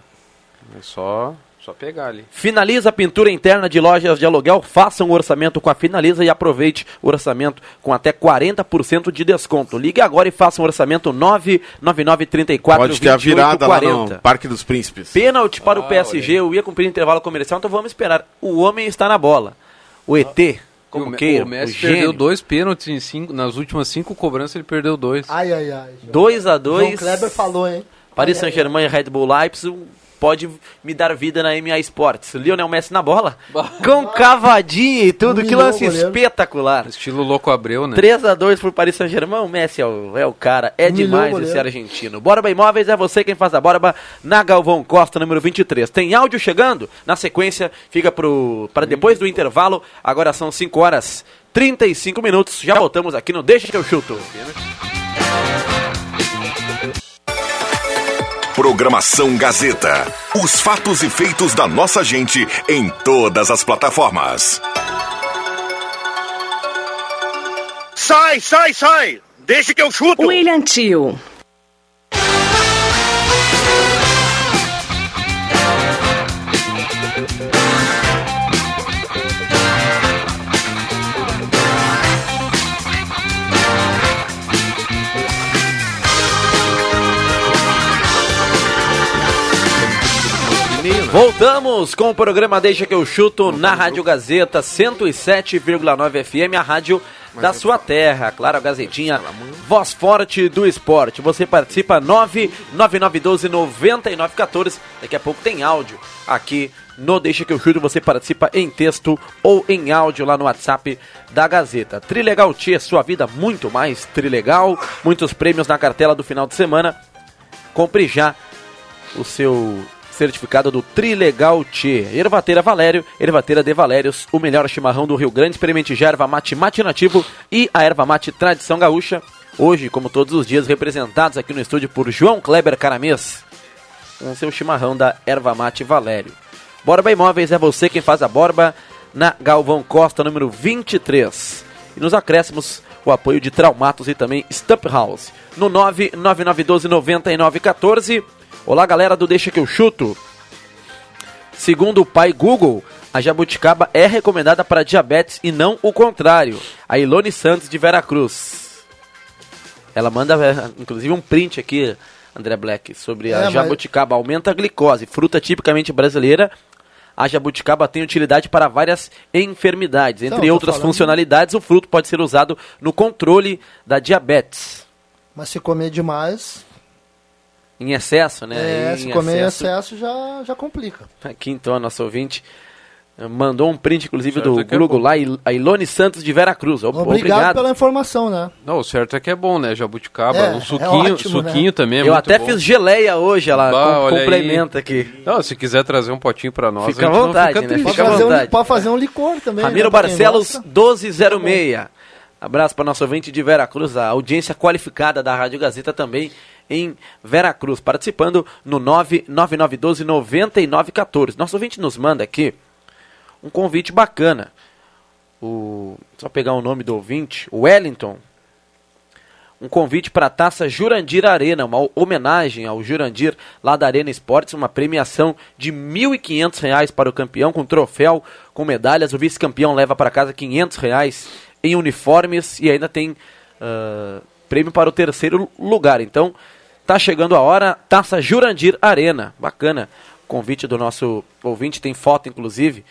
Speaker 5: É só, só pegar ali.
Speaker 3: Finaliza a pintura interna de lojas de aluguel. Faça um orçamento com a Finaliza e aproveite o orçamento com até 40% de desconto. Ligue agora e faça um orçamento 99934
Speaker 6: Pode ter a virada 40. lá no Parque dos Príncipes.
Speaker 3: Pênalti para ah, o PSG. Eu ia cumprir intervalo comercial, então vamos esperar. O homem está na bola. O ET como
Speaker 5: o,
Speaker 3: queira.
Speaker 5: O Messi o perdeu dois pênaltis em cinco, nas últimas cinco cobranças ele perdeu dois.
Speaker 7: Ai, ai, ai.
Speaker 3: 2 a 2
Speaker 7: João Kleber falou, hein?
Speaker 3: Paris Saint-Germain e Red Bull Leipzig. Pode me dar vida na MA Sports. Lionel Messi na bola, com cavadinha e tudo, que lance espetacular.
Speaker 5: Estilo Louco Abreu, né?
Speaker 3: 3x2 pro Paris Saint-Germain, o Messi é o, é o cara, é
Speaker 7: Humilhou
Speaker 3: demais esse argentino. Borba Imóveis é você quem faz a Borba na Galvão Costa, número 23. Tem áudio chegando? Na sequência, fica pro para depois do intervalo. Agora são 5 horas 35 minutos. Já voltamos aqui no Deixa que eu chuto.
Speaker 1: Programação Gazeta. Os fatos e feitos da nossa gente em todas as plataformas.
Speaker 2: Sai, sai, sai! Deixa que eu chuto!
Speaker 9: William Tio.
Speaker 3: Voltamos com o programa Deixa que eu chuto na Rádio Gazeta 107,9 FM, a rádio da sua terra. Claro, a Gazetinha, voz forte do esporte. Você participa 99912 9914. Daqui a pouco tem áudio aqui no Deixa que eu chuto. Você participa em texto ou em áudio lá no WhatsApp da Gazeta. Trilegal Tia, sua vida muito mais trilegal. Muitos prêmios na cartela do final de semana. Compre já o seu certificado do Trilegal Tchê. Ervateira Valério, Ervateira de Valérios, o melhor chimarrão do Rio Grande. Experimente já erva mate mate nativo e a erva mate tradição gaúcha. Hoje, como todos os dias, representados aqui no estúdio por João Kleber Caramês, com seu chimarrão da erva mate Valério. Borba Imóveis é você quem faz a borba na Galvão Costa, número 23. E nos acréscimos, o apoio de Traumatos e também Stump House. No 99912 9914. Olá, galera do Deixa que eu chuto. Segundo o pai Google, a jabuticaba é recomendada para diabetes e não o contrário. A Ilone Santos de Veracruz. Ela manda, é, inclusive, um print aqui, André Black, sobre
Speaker 7: É,
Speaker 3: a
Speaker 7: mas-
Speaker 3: jabuticaba. Aumenta a glicose, fruta tipicamente brasileira. A jabuticaba tem utilidade para várias enfermidades.
Speaker 7: Então,
Speaker 3: Entre
Speaker 7: tô
Speaker 3: outras
Speaker 7: falando-
Speaker 3: funcionalidades, o fruto pode ser usado no controle da diabetes.
Speaker 7: Mas se comer demais,
Speaker 3: Em excesso, né?
Speaker 7: é, se comer em excesso já, já complica.
Speaker 3: Aqui então, a nossa ouvinte eh, mandou um print, inclusive,
Speaker 5: Certo
Speaker 3: do
Speaker 5: que é
Speaker 3: Google
Speaker 5: bom.
Speaker 3: lá, a Ilone Santos de Veracruz. Ob-
Speaker 7: Obrigado,
Speaker 3: Obrigado.
Speaker 7: pela informação, né?
Speaker 5: Não, o certo é que é bom, né? Jabuticaba.
Speaker 7: É,
Speaker 5: o
Speaker 7: é
Speaker 5: suquinho,
Speaker 7: ótimo,
Speaker 5: suquinho
Speaker 7: né?
Speaker 5: também é
Speaker 3: Eu
Speaker 5: muito
Speaker 3: até
Speaker 5: bom.
Speaker 3: fiz geleia hoje, ela
Speaker 5: Bah,
Speaker 3: com-
Speaker 5: olha aí.
Speaker 3: complementa aqui.
Speaker 5: Não, se quiser trazer um potinho pra nós,
Speaker 3: Fica
Speaker 5: a
Speaker 3: à vontade,
Speaker 5: fica
Speaker 3: né?
Speaker 5: triste.
Speaker 7: Pode
Speaker 3: Fica à
Speaker 7: fazer, um,
Speaker 3: vontade.
Speaker 7: pode fazer um licor também.
Speaker 3: Ramiro
Speaker 7: né,
Speaker 3: Barcelos,
Speaker 7: gosta.
Speaker 3: 1206. Abraço para nosso ouvinte de Veracruz, a audiência qualificada da Rádio Gazeta também em Veracruz, participando no 99912-9914. Nosso ouvinte nos manda aqui um convite bacana. O, só pegar o nome do ouvinte, Wellington. Um convite para a taça Jurandir Arena, uma homenagem ao Jurandir lá da Arena Esportes, uma premiação de 1.500 reais para o campeão, com troféu, com medalhas. O vice-campeão leva para casa 500 reais em uniformes e ainda tem ah, prêmio para o terceiro lugar. Então, tá chegando a hora, taça Jurandir Arena. Bacana. Convite do nosso ouvinte, tem foto inclusive.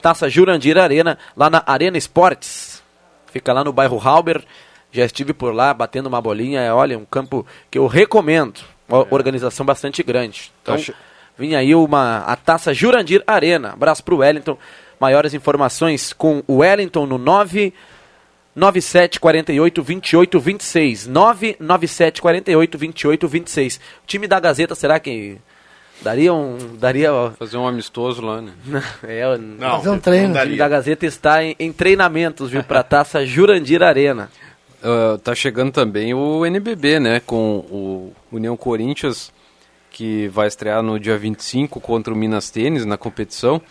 Speaker 3: Taça Jurandir Arena, lá na Arena Esportes. Fica lá no bairro Halber. Já estive por lá batendo uma bolinha. É, olha, um campo que eu recomendo. Uma organização bastante grande. Então,
Speaker 5: Tá
Speaker 3: vinha aí uma, a taça Jurandir Arena. Abraço pro Wellington. Maiores informações com o Wellington no 9 97 48 28 26. 997 48 28 26. O time da Gazeta, será que daria um. Daria. ó,
Speaker 5: Fazer um amistoso lá, né?
Speaker 3: é,
Speaker 6: Não,
Speaker 7: Fazer um treino.
Speaker 6: não
Speaker 3: o time da Gazeta está em, em treinamentos, viu? Pra taça Jurandir Arena.
Speaker 5: Ah, tá chegando também o NBB, né? Com o União Corinthians, que vai estrear no dia 25 contra o Minas Tênis na competição.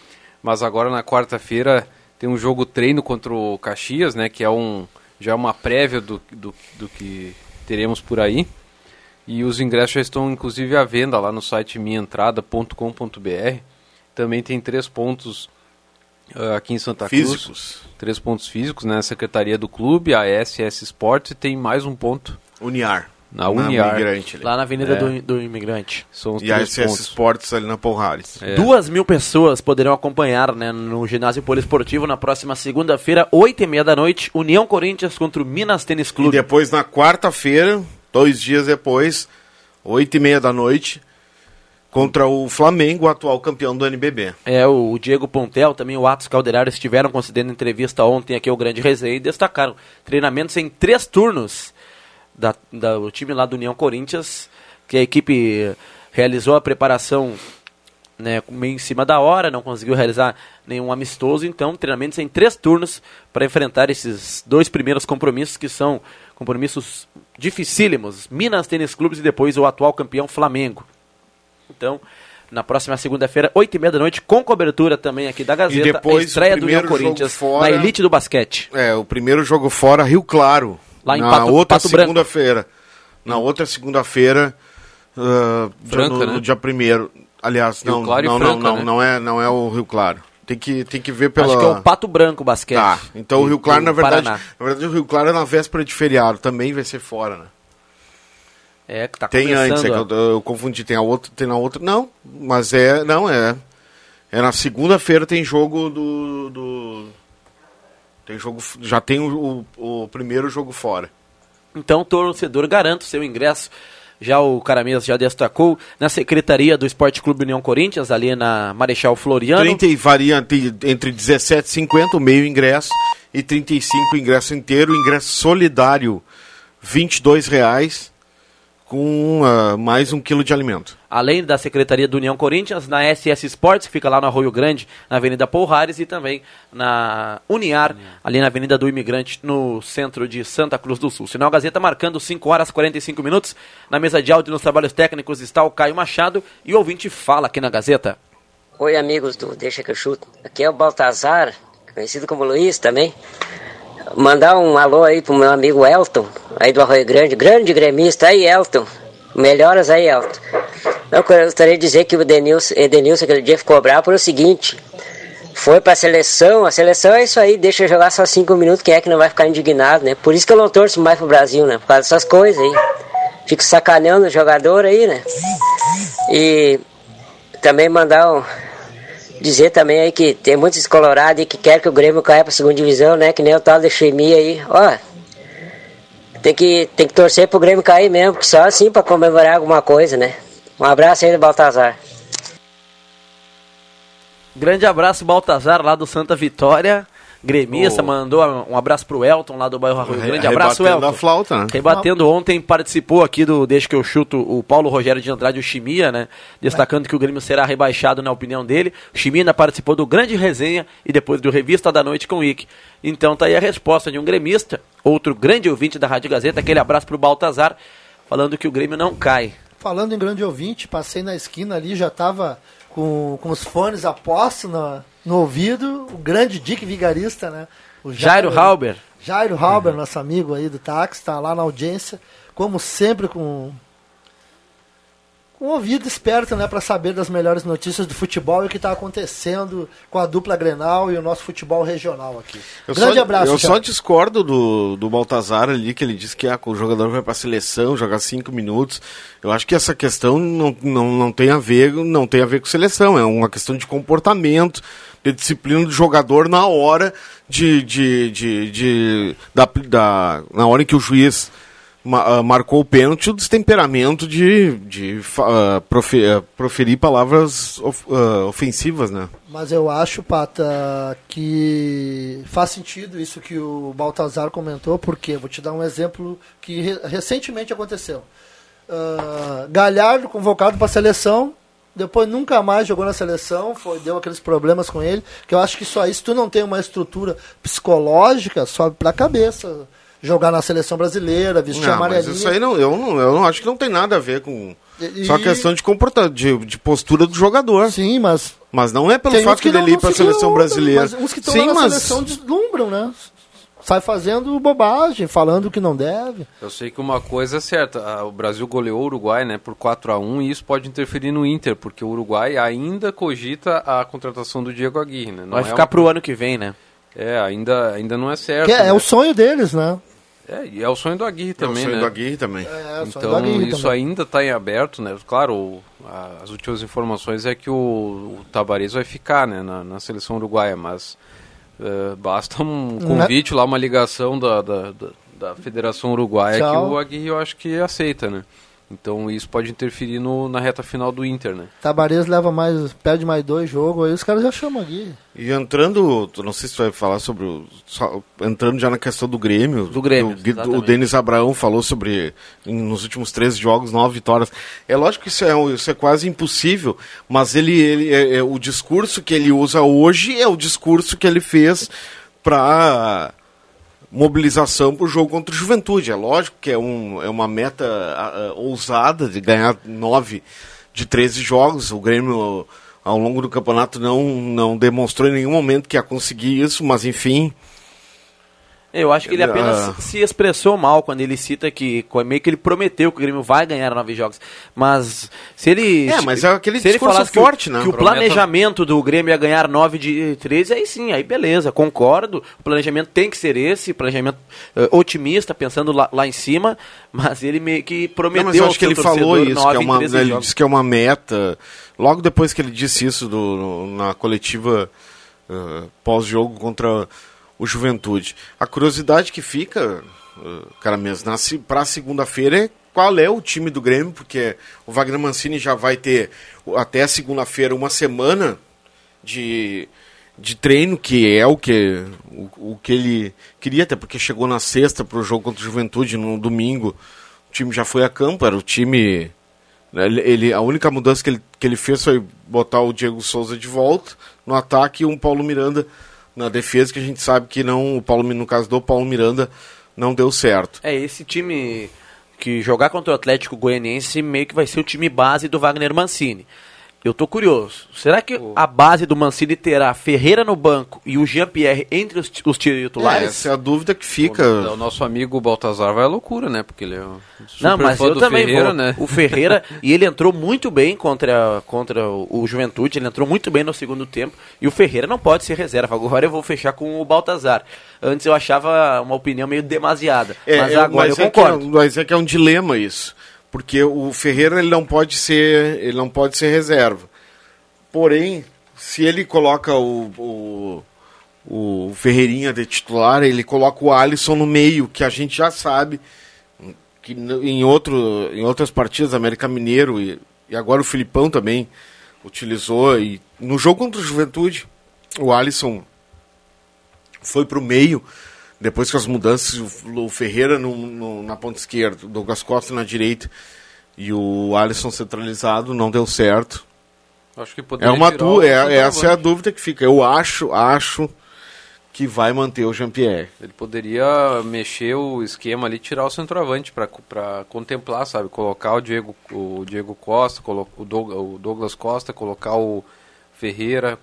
Speaker 5: Mas agora na quarta-feira tem um jogo treino contra o Caxias, né? Que é um já é uma prévia do, do, do que teremos por aí. E os ingressos já estão inclusive à venda lá no site minhaentrada.com.br. Também tem três pontos ah, aqui em Santa Cruz
Speaker 6: Físicos.
Speaker 5: três pontos físicos, né? A Secretaria do Clube, a SS Sports e tem mais um ponto
Speaker 6: Uniar.
Speaker 5: Na Uniar.
Speaker 3: Lá na Avenida
Speaker 5: É.
Speaker 3: do, do Imigrante.
Speaker 5: São os
Speaker 6: E a
Speaker 5: três
Speaker 6: SS
Speaker 5: pontos.
Speaker 6: Sports ali na Porrales.
Speaker 5: É.
Speaker 3: Duas mil pessoas poderão acompanhar né, no ginásio poliesportivo na próxima segunda-feira, oito e meia da noite, União Corinthians contra o Minas Tênis
Speaker 6: E
Speaker 3: Clube.
Speaker 6: depois na quarta-feira, dois dias depois, oito e meia da noite, contra o Flamengo, atual campeão do NBB.
Speaker 3: É, o Diego Pontel, também o Atos Calderaro estiveram concedendo entrevista ontem aqui ao Grande Resenha e destacaram treinamentos em três turnos da, da, o time lá do União Corinthians, que a equipe realizou a preparação né, meio em cima da hora, não conseguiu realizar nenhum amistoso, então treinamentos em três turnos para enfrentar esses dois primeiros compromissos que são compromissos dificílimos, Minas Tênis Clubes e depois o atual campeão Flamengo. Então, na próxima segunda-feira, oito e meia da noite, com cobertura também aqui da Gazeta,
Speaker 6: E depois,
Speaker 3: a estreia do União Corinthians
Speaker 6: fora-
Speaker 3: na elite do basquete.
Speaker 6: É, o primeiro jogo fora, Rio Claro.
Speaker 3: Lá em
Speaker 6: na
Speaker 3: Pato-
Speaker 6: outra segunda-feira. Na outra segunda-feira,
Speaker 5: Franca,
Speaker 6: no,
Speaker 5: né?
Speaker 6: dia primeiro. Aliás,
Speaker 5: Rio
Speaker 6: não,
Speaker 5: Claro e
Speaker 6: não,
Speaker 5: Franca,
Speaker 6: não, não,
Speaker 5: né?
Speaker 6: não é, não é o Rio Claro. Tem que, tem que ver pela.
Speaker 3: Acho que é o Pato Branco basquete.
Speaker 6: Tá, então o Rio Claro, na verdade,
Speaker 3: Paraná.
Speaker 6: na verdade, o Rio Claro é na véspera de feriado, também vai ser fora, né?
Speaker 3: É, que tá
Speaker 6: Tem antes, é que eu, eu confundi, tem a outra, tem na outra, não, mas é, não, é, é na segunda-feira tem jogo do, do tem jogo, já tem o, o, o primeiro jogo fora.
Speaker 3: Então, o torcedor garante o seu ingresso. Já o Caramês já destacou na Secretaria do Esporte Clube União Corinthians, ali na Marechal Floriano.
Speaker 6: 30 e varia entre- entre 17,50 o meio ingresso e 35 o ingresso inteiro, ingresso solidário 22 reais com ah, mais um quilo de alimento.
Speaker 3: Além da Secretaria do União Corinthians, na SS Sports, que fica lá no Arroio Grande, na Avenida Porrares, e também na Uniar, ali na Avenida do Imigrante, no centro de Santa Cruz do Sul. Sinal Gazeta marcando 5 horas e 45 minutos. Na mesa de áudio nos trabalhos técnicos está o Caio Machado e o ouvinte fala aqui na Gazeta.
Speaker 9: Oi, amigos do Deixa que eu chuto. Aqui é o Baltazar, conhecido como Luiz também. Mandar um alô aí pro meu amigo Elton, aí do Arroio Grande, grande gremista. Aí, Elton. Melhoras aí, Elton. Eu gostaria de dizer que o Edenilson, Edenilson aquele dia ficou bravo por o seguinte. Foi pra seleção, a seleção é isso aí, deixa jogar só cinco minutos, quem é que não vai ficar indignado, né? Por isso que eu não torço mais pro Brasil, né? Por causa dessas coisas aí. Fico sacaneando o jogador aí, né? E também mandar um, dizer também aí que tem muitos colorados aí que querem que o Grêmio caia pra segunda divisão, né? Que nem o tal da Chemia aí. Ó, tem que, tem que torcer pro Grêmio cair mesmo, que só assim pra comemorar alguma coisa, né? Um abraço aí do Baltazar.
Speaker 3: Grande abraço, Baltazar, lá do Santa Vitória. Gremista,
Speaker 6: Oh.
Speaker 3: mandou um abraço pro Elton, lá do bairro Arroio Grande. Abraço,
Speaker 6: rebatendo
Speaker 3: Elton.
Speaker 6: a flauta, né?
Speaker 3: Rebatendo ontem, participou aqui do Deixa que eu chuto o Paulo Rogério de Andrade, o Chimia, né? Destacando que o Grêmio será rebaixado na opinião dele. O Chimia ainda participou do grande resenha e depois do Revista da Noite com o Ike. Então tá aí a resposta de um gremista, outro grande ouvinte da Rádio Gazeta. Aquele abraço pro Baltazar, falando que o Grêmio não cai.
Speaker 7: Falando em grande ouvinte, passei na esquina ali, já tava com, com os fones a posto no, no ouvido, o grande Dick Vigarista, né? O
Speaker 3: Jairo Halber.
Speaker 7: Jairo Halber, nosso amigo aí do táxi, está lá na audiência, como sempre com com ouvido esperto, né, para saber das melhores notícias do futebol e o que está acontecendo com a dupla Grenal e o nosso futebol regional aqui.
Speaker 6: Eu
Speaker 7: Grande
Speaker 6: só,
Speaker 7: abraço,
Speaker 6: Eu só discordo do, do Baltazar ali, que ele disse que ah, o jogador vai para a seleção, jogar cinco minutos. Eu acho que essa questão não, não, não, tem a ver, não tem a ver com seleção, é uma questão de comportamento, de disciplina do jogador na hora de. de, de, de- da, da, na hora em que o juiz ma- ah, marcou o pênalti, o destemperamento de, de fa- ah, profe- ah, proferir palavras of- ah, ofensivas, né?
Speaker 7: Mas eu acho, Pata, que faz sentido isso que o Baltazar comentou, porque vou te dar um exemplo que re- recentemente aconteceu. Ah, Galhardo convocado para a seleção, depois nunca mais jogou na seleção, foi, deu aqueles problemas com ele, que eu acho que só isso, tu não tem uma estrutura psicológica, sobe para a cabeça. Jogar na seleção brasileira, vestir
Speaker 6: Não, mas
Speaker 7: amarelinho.
Speaker 6: isso aí não, eu não, eu não acho que não tem nada a ver com.
Speaker 7: E-
Speaker 6: Só questão de comportamento, de, de postura do jogador.
Speaker 7: Sim, mas
Speaker 6: Mas não é pelo fato
Speaker 7: que
Speaker 6: dele ir para a seleção brasileira.
Speaker 7: Mas uns que estão
Speaker 6: Sim,
Speaker 7: na
Speaker 6: mas
Speaker 7: seleção deslumbram, né? Sai fazendo bobagem, falando que não deve.
Speaker 5: Eu sei que uma coisa é certa, a- o Brasil goleou o Uruguai né, por 4 a 1 e isso pode interferir no Inter, porque o Uruguai ainda cogita a contratação do Diego Aguirre. Né? Não
Speaker 3: Vai
Speaker 5: é
Speaker 3: ficar
Speaker 5: uma-
Speaker 3: pro ano que vem, né?
Speaker 5: É, ainda, ainda não é certo.
Speaker 7: Que é,
Speaker 5: né?
Speaker 7: é o sonho deles, né?
Speaker 5: É, e é o sonho do Aguirre
Speaker 6: É o
Speaker 5: também,
Speaker 6: sonho
Speaker 5: né?
Speaker 6: do Aguirre também.
Speaker 7: É, do
Speaker 5: Então,
Speaker 7: Aguirre
Speaker 5: isso
Speaker 7: também.
Speaker 5: ainda está em aberto, né? Claro, o- a- as últimas informações é que o, o Tabarez vai ficar né, na, na seleção uruguaia, mas eh, basta um convite lá, uma ligação da, da, da, da Federação Uruguaia
Speaker 7: Tchau.
Speaker 5: que o Aguirre eu acho que aceita, né? Então isso pode interferir no, na reta final do Inter, né?
Speaker 7: Tabarez leva mais, perde mais dois jogos, aí os caras já chamam aqui.
Speaker 6: E entrando, não sei se tu vai falar sobre o, só, entrando já na questão do Grêmio.
Speaker 3: Do Grêmio,
Speaker 6: O, o Denis Abraão falou sobre em, nos últimos 13 jogos, nove vitórias. É lógico que isso é, isso é quase impossível, mas ele, ele é, é, o discurso que ele usa hoje é o discurso que ele fez para mobilização para o jogo contra o Juventude. É lógico que é, um, é uma meta uh, ousada de ganhar nove de 13 jogos. O Grêmio, ao longo do campeonato, não, não demonstrou em nenhum momento que ia conseguir isso, mas enfim.
Speaker 3: Eu acho que ele apenas uh... se expressou mal quando ele cita que meio que ele prometeu que o Grêmio vai ganhar nove jogos. Mas se ele.
Speaker 6: É, mas é aquele
Speaker 3: se ele
Speaker 6: discurso forte,
Speaker 3: que,
Speaker 6: né?
Speaker 3: Que o planejamento do Grêmio ia ganhar nove de 13, aí sim, aí beleza, concordo. O planejamento tem que ser esse, planejamento uh, otimista, pensando lá, lá, em cima, mas ele meio que prometeu. Não, mas
Speaker 6: eu acho que ele falou isso, que é uma, ele disse que é uma meta. Logo depois que ele disse isso do, na coletiva uh, pós-jogo contra o Juventude. A curiosidade que fica, uh, cara mesmo, para segunda-feira é qual é o time do Grêmio, porque o Wagner Mancini já vai ter até segunda-feira uma semana de, de treino, que é o que, o, o que ele queria, até porque chegou na sexta para o jogo contra o Juventude, no domingo o time já foi a campo, era o time... Né, ele, a única mudança que ele, que ele fez foi botar o Diego Souza de volta no ataque e um Paulo Miranda na defesa, que a gente sabe que não, o Paulo, no caso do Paulo Miranda, não deu certo.
Speaker 3: É, esse time que jogar contra o Atlético Goianiense meio que vai ser o time base do Wagner Mancini. Eu tô curioso. Será que a base do Mancini terá Ferreira no banco e o Jean-Pierre entre os, os titulares?
Speaker 6: É, essa é a dúvida que fica.
Speaker 5: O, o, nosso amigo Baltazar vai à loucura, né? Porque ele é um super
Speaker 3: Não, mas
Speaker 5: fã
Speaker 3: eu
Speaker 5: do
Speaker 3: também
Speaker 5: Ferreira,
Speaker 3: vou.
Speaker 5: né?
Speaker 3: O Ferreira, e ele entrou muito bem contra, contra o Juventude, ele entrou muito bem no segundo tempo, e o Ferreira não pode ser reserva. Agora eu vou fechar com o Baltazar. Antes eu achava uma opinião meio demasiada,
Speaker 6: É,
Speaker 3: mas
Speaker 6: eu-
Speaker 3: agora
Speaker 6: mas
Speaker 3: eu
Speaker 6: é que é-
Speaker 3: concordo.
Speaker 6: mas é que é um dilema isso. Porque o Ferreira ele não pode ser. Ele não pode ser reserva. Porém, se ele coloca o, o, o Ferreirinha de titular, ele coloca o Alisson no meio, que a gente já sabe que em, outro, em outras partidas, América Mineiro e, e agora o Filipão também utilizou. E no jogo contra o Juventude, o Alisson foi para o meio, depois que as mudanças, o, Ferreira no, no- na ponta esquerda, o Douglas Costa na direita e o Alisson centralizado, não deu certo.
Speaker 5: Acho que
Speaker 6: É
Speaker 5: poderia
Speaker 6: uma
Speaker 5: tirar
Speaker 6: du
Speaker 5: o
Speaker 6: é, essa é a dúvida que fica. Eu acho, acho que vai manter o Jean-Pierre.
Speaker 5: Ele poderia mexer o esquema ali, tirar o centroavante para contemplar, sabe? Colocar o Diego, o Diego Costa, o Douglas Costa, colocar o Ferreira.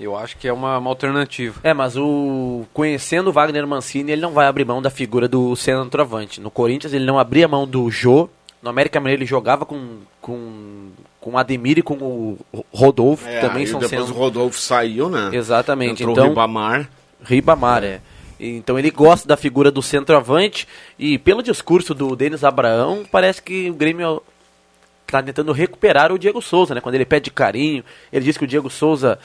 Speaker 5: Eu acho que é uma, uma alternativa.
Speaker 3: É, mas o conhecendo o Wagner Mancini, ele não vai abrir mão da figura do centroavante. No Corinthians ele não abria mão do Jô. No América Mineiro ele jogava com com com o Ademir e com o Rodolfo, também
Speaker 6: aí
Speaker 3: são
Speaker 6: depois
Speaker 3: sendo
Speaker 6: o Rodolfo saiu, né?
Speaker 3: Exatamente.
Speaker 6: Entrou
Speaker 3: então,
Speaker 6: o Ribamar.
Speaker 3: Ribamar, é. Então ele gosta da figura do centroavante e pelo discurso do Denis Abraão, parece que o Grêmio está tentando recuperar o Diego Souza, né? Quando ele pede carinho, ele diz que o Diego Souza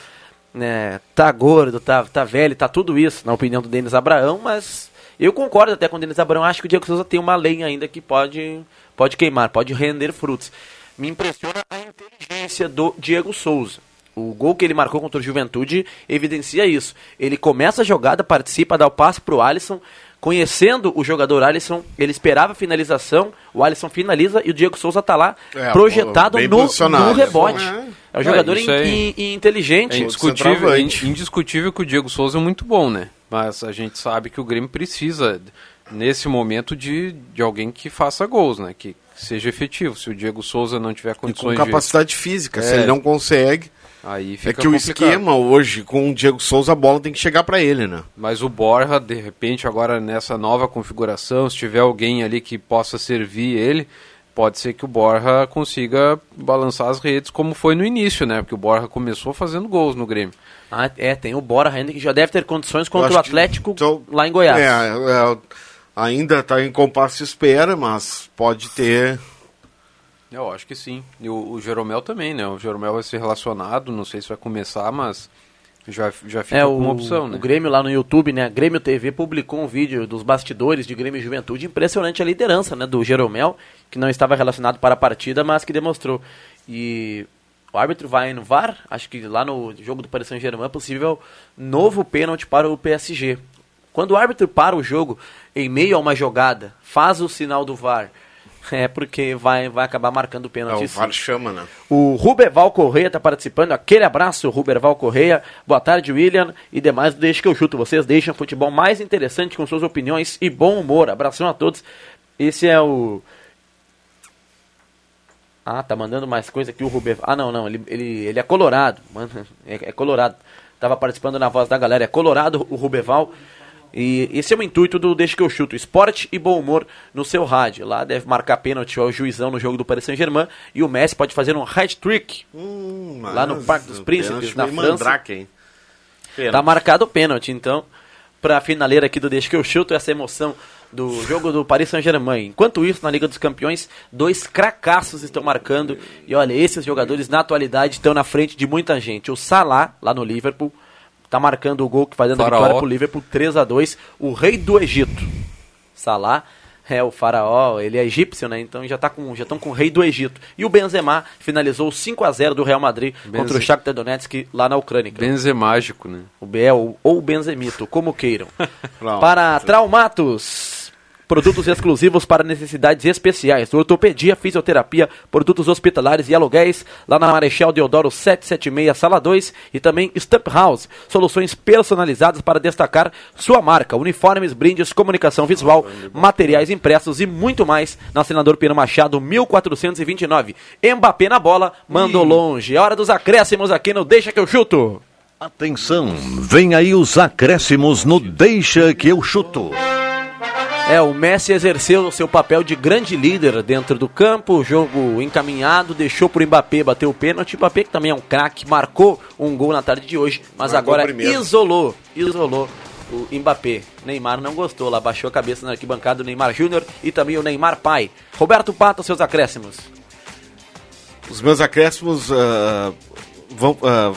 Speaker 3: né, tá gordo, tá, tá velho, tá tudo isso, na opinião do Denis Abraão, mas eu concordo até com o Denis Abraão, acho que o Diego Souza tem uma lenha ainda que pode, pode queimar, pode render frutos. Me impressiona a inteligência do Diego Souza. O gol que ele marcou contra o Juventude evidencia isso. Ele começa a jogada, participa, dá o passe pro Alisson. Conhecendo o jogador Alisson, ele esperava a finalização, o Alisson finaliza e o Diego Souza tá lá
Speaker 6: É,
Speaker 3: projetado no, no rebote.
Speaker 6: É.
Speaker 3: É um jogador
Speaker 5: É,
Speaker 3: in- in- inteligente.
Speaker 5: É indiscutível, é in- indiscutível que o Diego Souza é muito bom, né? Mas a gente sabe que o Grêmio precisa, nesse momento, de, de alguém que faça gols, né? Que seja efetivo. Se o Diego Souza não tiver
Speaker 6: E com
Speaker 5: condições
Speaker 6: capacidade física. Se
Speaker 5: É.
Speaker 6: ele não consegue.
Speaker 5: Aí
Speaker 6: É
Speaker 5: fica
Speaker 6: que o
Speaker 5: complicado.
Speaker 6: esquema hoje com o Diego Souza, a bola tem que chegar para ele, né?
Speaker 5: Mas o Borja, de repente, agora nessa nova configuração, se tiver alguém ali que possa servir ele, pode ser que o Borja consiga balançar as redes como foi no início, né? Porque o Borja começou fazendo gols no Grêmio.
Speaker 3: Ah, é, tem o Bora ainda que já deve ter condições contra o
Speaker 6: acho que-
Speaker 3: Atlético
Speaker 6: então,
Speaker 3: lá em Goiás.
Speaker 6: É, é, ainda está em compasso de espera, mas pode ter.
Speaker 5: Eu acho que sim. E o, o Jeromel também, né? O Jeromel vai ser relacionado, não sei se vai começar, mas Já, já fica
Speaker 3: É, o,
Speaker 5: uma opção, né?
Speaker 3: o Grêmio lá no YouTube, né? A Grêmio TV publicou um vídeo dos bastidores de Grêmio Juventude. Impressionante a liderança, né? Do Jeromel, que não estava relacionado para a partida, mas que demonstrou. E o árbitro vai no VAR, acho que lá no jogo do Paris Saint-Germain é possível novo pênalti para o PSG. Quando o árbitro para o jogo em meio a uma jogada, faz o sinal do VAR, é porque vai, vai acabar marcando o
Speaker 6: É,
Speaker 3: pênalti.
Speaker 6: o
Speaker 3: sim.
Speaker 6: VAR chama, né?
Speaker 3: O Ruberval Correia está participando. Aquele abraço, Ruberval Correia. Boa tarde, William. E demais, deixa que eu chuto. Vocês deixam o futebol mais interessante com suas opiniões e bom humor. Abração a todos. Esse é o. Ah, tá mandando mais coisa aqui o Ruberval. Ah, não, não. Ele, ele, ele é colorado. Mano, é, é colorado. Tava participando na voz da galera. É colorado o Ruberval. E esse é o intuito do Deixa que eu chuto, esporte e bom humor no seu rádio. Lá deve marcar pênalti ao juizão no jogo do Paris Saint-Germain e o Messi pode fazer um hat-trick
Speaker 6: Hum,
Speaker 3: Lá no Parque dos Príncipes, na França.
Speaker 6: mandrake, hein?
Speaker 3: Tá marcado o pênalti, então, pra finaleira aqui do Deixa que eu chuto, essa emoção do jogo do Paris Saint-Germain. Enquanto isso, na Liga dos Campeões, dois cracassos estão marcando. E olha, esses jogadores na atualidade estão na frente de muita gente. O Salah, lá no Liverpool, tá marcando o gol que vai dando a
Speaker 5: Faraó.
Speaker 3: vitória pro Liverpool 3 a 2 O rei do Egito, Salah, é o faraó, ele é egípcio, né? Então já tá com já estão com o rei do Egito. E o Benzema finalizou 5 a 0 do Real Madrid contra o
Speaker 5: Benze-
Speaker 3: Shakhtar Donetsk lá na Ucrânia.
Speaker 5: Benze mágico, né?
Speaker 3: O Bel ou o Benzemito, como queiram. Para Traumatos. Produtos exclusivos para necessidades especiais. Ortopedia, fisioterapia, produtos hospitalares e aluguéis. Lá na Marechal Deodoro 776, sala 2. E também Stamp House. Soluções personalizadas para destacar sua marca. Uniformes, brindes, comunicação visual, materiais impressos e muito mais. Na Senador Pino Machado, 1429. Mbappé na bola, mandou longe. É hora dos acréscimos aqui no Deixa que eu chuto.
Speaker 10: Atenção, vem aí os acréscimos no Deixa que eu chuto.
Speaker 3: É, o Messi exerceu o seu papel de grande líder dentro do campo, o jogo encaminhado, deixou pro Mbappé bater o pênalti. O Mbappé, que também é um craque, marcou um gol na tarde de hoje, mas
Speaker 6: Marcou
Speaker 3: agora
Speaker 6: primeiro.
Speaker 3: isolou, isolou o Mbappé. Neymar não gostou, lá baixou a cabeça na arquibancada do Neymar Júnior e também o Neymar pai. Roberto Pato, seus acréscimos.
Speaker 6: Os meus acréscimos ah, vão. eu-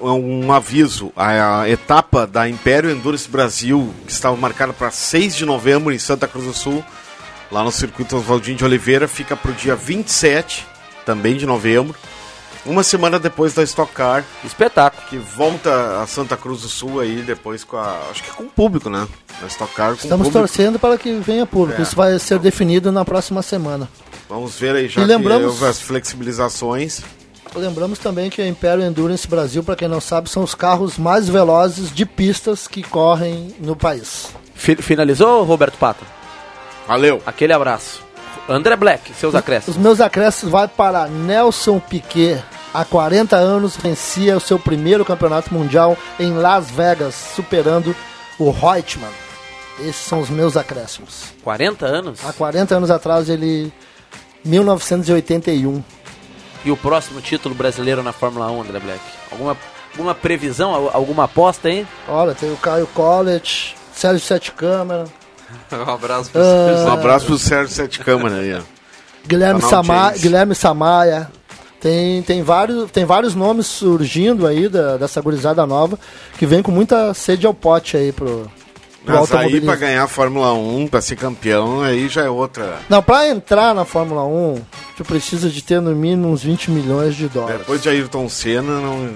Speaker 6: um aviso: a, etapa da Império Endurance Brasil, que estava marcada para 6 de novembro em Santa Cruz do Sul, lá no circuito Oswaldinho de Oliveira, fica para o dia 27, também de novembro. Uma semana depois da Stock Car,
Speaker 3: Espetáculo.
Speaker 6: que volta a Santa Cruz do Sul aí, depois com a. Acho que com o público, né? Na Stock Car com
Speaker 7: Estamos
Speaker 6: o público.
Speaker 7: torcendo para que venha público.
Speaker 6: É.
Speaker 7: Isso vai ser definido na próxima semana.
Speaker 6: Vamos ver aí já
Speaker 7: E lembramos-
Speaker 6: que houve as flexibilizações.
Speaker 7: Lembramos também que a Império Endurance Brasil, para quem não sabe, são os carros mais velozes de pistas que correm no país.
Speaker 3: Fi- finalizou, Roberto Pato?
Speaker 6: Valeu!
Speaker 3: Aquele abraço. André Black, seus acréscimos.
Speaker 7: Os meus acréscimos vai para Nelson Piquet. Há 40 anos vencia o seu primeiro campeonato mundial em Las Vegas, superando o Reutemann. Esses são os meus acréscimos.
Speaker 3: 40 anos?
Speaker 7: Há 40 anos atrás ele 1981.
Speaker 3: E o próximo título brasileiro na Fórmula 1, André Black? Alguma, alguma previsão, al- alguma aposta, hein?
Speaker 7: Olha, tem o Caio Collett, Sérgio Sete Câmara,
Speaker 5: Um abraço pra
Speaker 7: Ah,
Speaker 5: vocês.
Speaker 6: Um abraço pro Sérgio Sete Câmara aí, ó.
Speaker 7: Guilherme, Sama. Guilherme Samaia. Tem, tem, vários, tem vários nomes surgindo aí da, dessa gurizada nova que vem com muita sede ao pote aí pro, pro
Speaker 6: Mas aí
Speaker 7: automobilismo.
Speaker 6: pra ganhar a Fórmula 1, pra ser campeão, aí já é outra.
Speaker 7: Não, pra entrar na Fórmula 1, tu precisa de ter no mínimo uns 20 milhões de dólares.
Speaker 6: Depois de Ayrton Senna, não...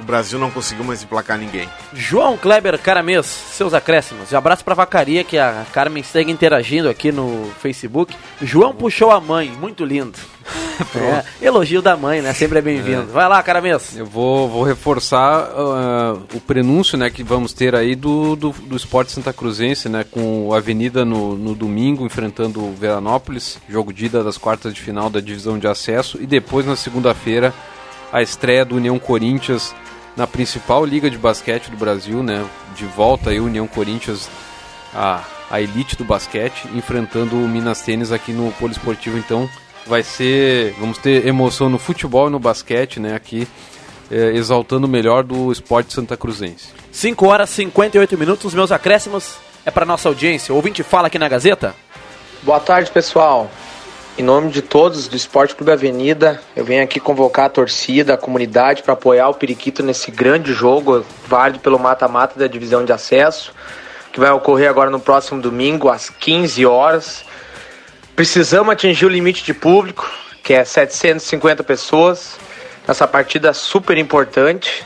Speaker 6: o Brasil não conseguiu mais emplacar ninguém.
Speaker 3: João Kleber Caramês, seus acréscimos. E abraço pra vacaria que a Carmen segue interagindo aqui no Facebook. João puxou a mãe, muito lindo. É, elogio da mãe, né? Sempre é bem-vindo. Vai lá, Caramês.
Speaker 5: Eu vou, vou reforçar ah, o prenúncio né, que vamos ter aí do, do, do esporte Santa Cruzense, né, com o Avenida no, no domingo, enfrentando o Veranópolis, jogo de ida das quartas de final da divisão de acesso, e depois na segunda-feira a estreia do União Corinthians na principal liga de basquete do Brasil, né, de volta aí União Corinthians, a, a elite do basquete, enfrentando o Minas Tênis aqui no Poliesportivo, então vai ser, vamos ter emoção no futebol e no basquete, né, aqui eh, exaltando o melhor do esporte santa cruzense.
Speaker 3: 5 horas e 58 minutos, os meus acréscimos é pra nossa audiência. O ouvinte fala aqui na Gazeta.
Speaker 4: Boa tarde, pessoal.
Speaker 8: Em nome de todos do Esporte Clube Avenida, eu venho aqui convocar a torcida, a comunidade para apoiar o Periquito nesse grande jogo, válido pelo mata-mata da divisão de acesso, que vai ocorrer agora no próximo domingo, às 15 horas. Precisamos atingir o limite de público, que é 750 pessoas, nessa partida super importante.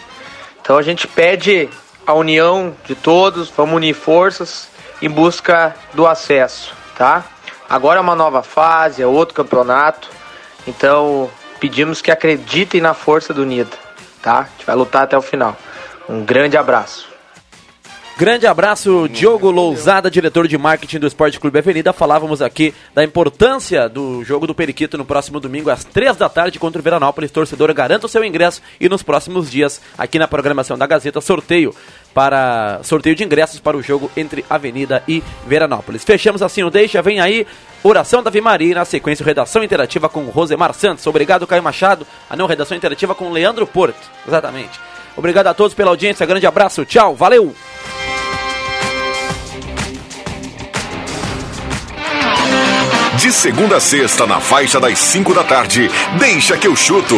Speaker 8: Então a gente pede a união de todos, vamos unir forças em busca do acesso, tá? Agora é uma nova fase, é outro campeonato. Então, pedimos que acreditem na força do Unida, tá? A gente vai lutar até o final. Um grande abraço.
Speaker 3: Grande abraço, Diogo Lousada, diretor de marketing do Esporte Clube Avenida. Falávamos aqui da importância do jogo do Periquito no próximo domingo, às três da tarde, contra o Veranópolis. Torcedor, garanta o seu ingresso e nos próximos dias, aqui na programação da Gazeta, sorteio para sorteio de ingressos para o jogo entre Avenida e Veranópolis. Fechamos assim o Deixa, vem aí Oração da Maria na sequência Redação Interativa com Rosemar Santos. Obrigado, Caio Machado. A não Redação Interativa com Leandro Porto. Exatamente. Obrigado a todos pela audiência, grande abraço, tchau, valeu!
Speaker 1: De segunda a sexta, na faixa das 5 da tarde, deixa que eu chuto.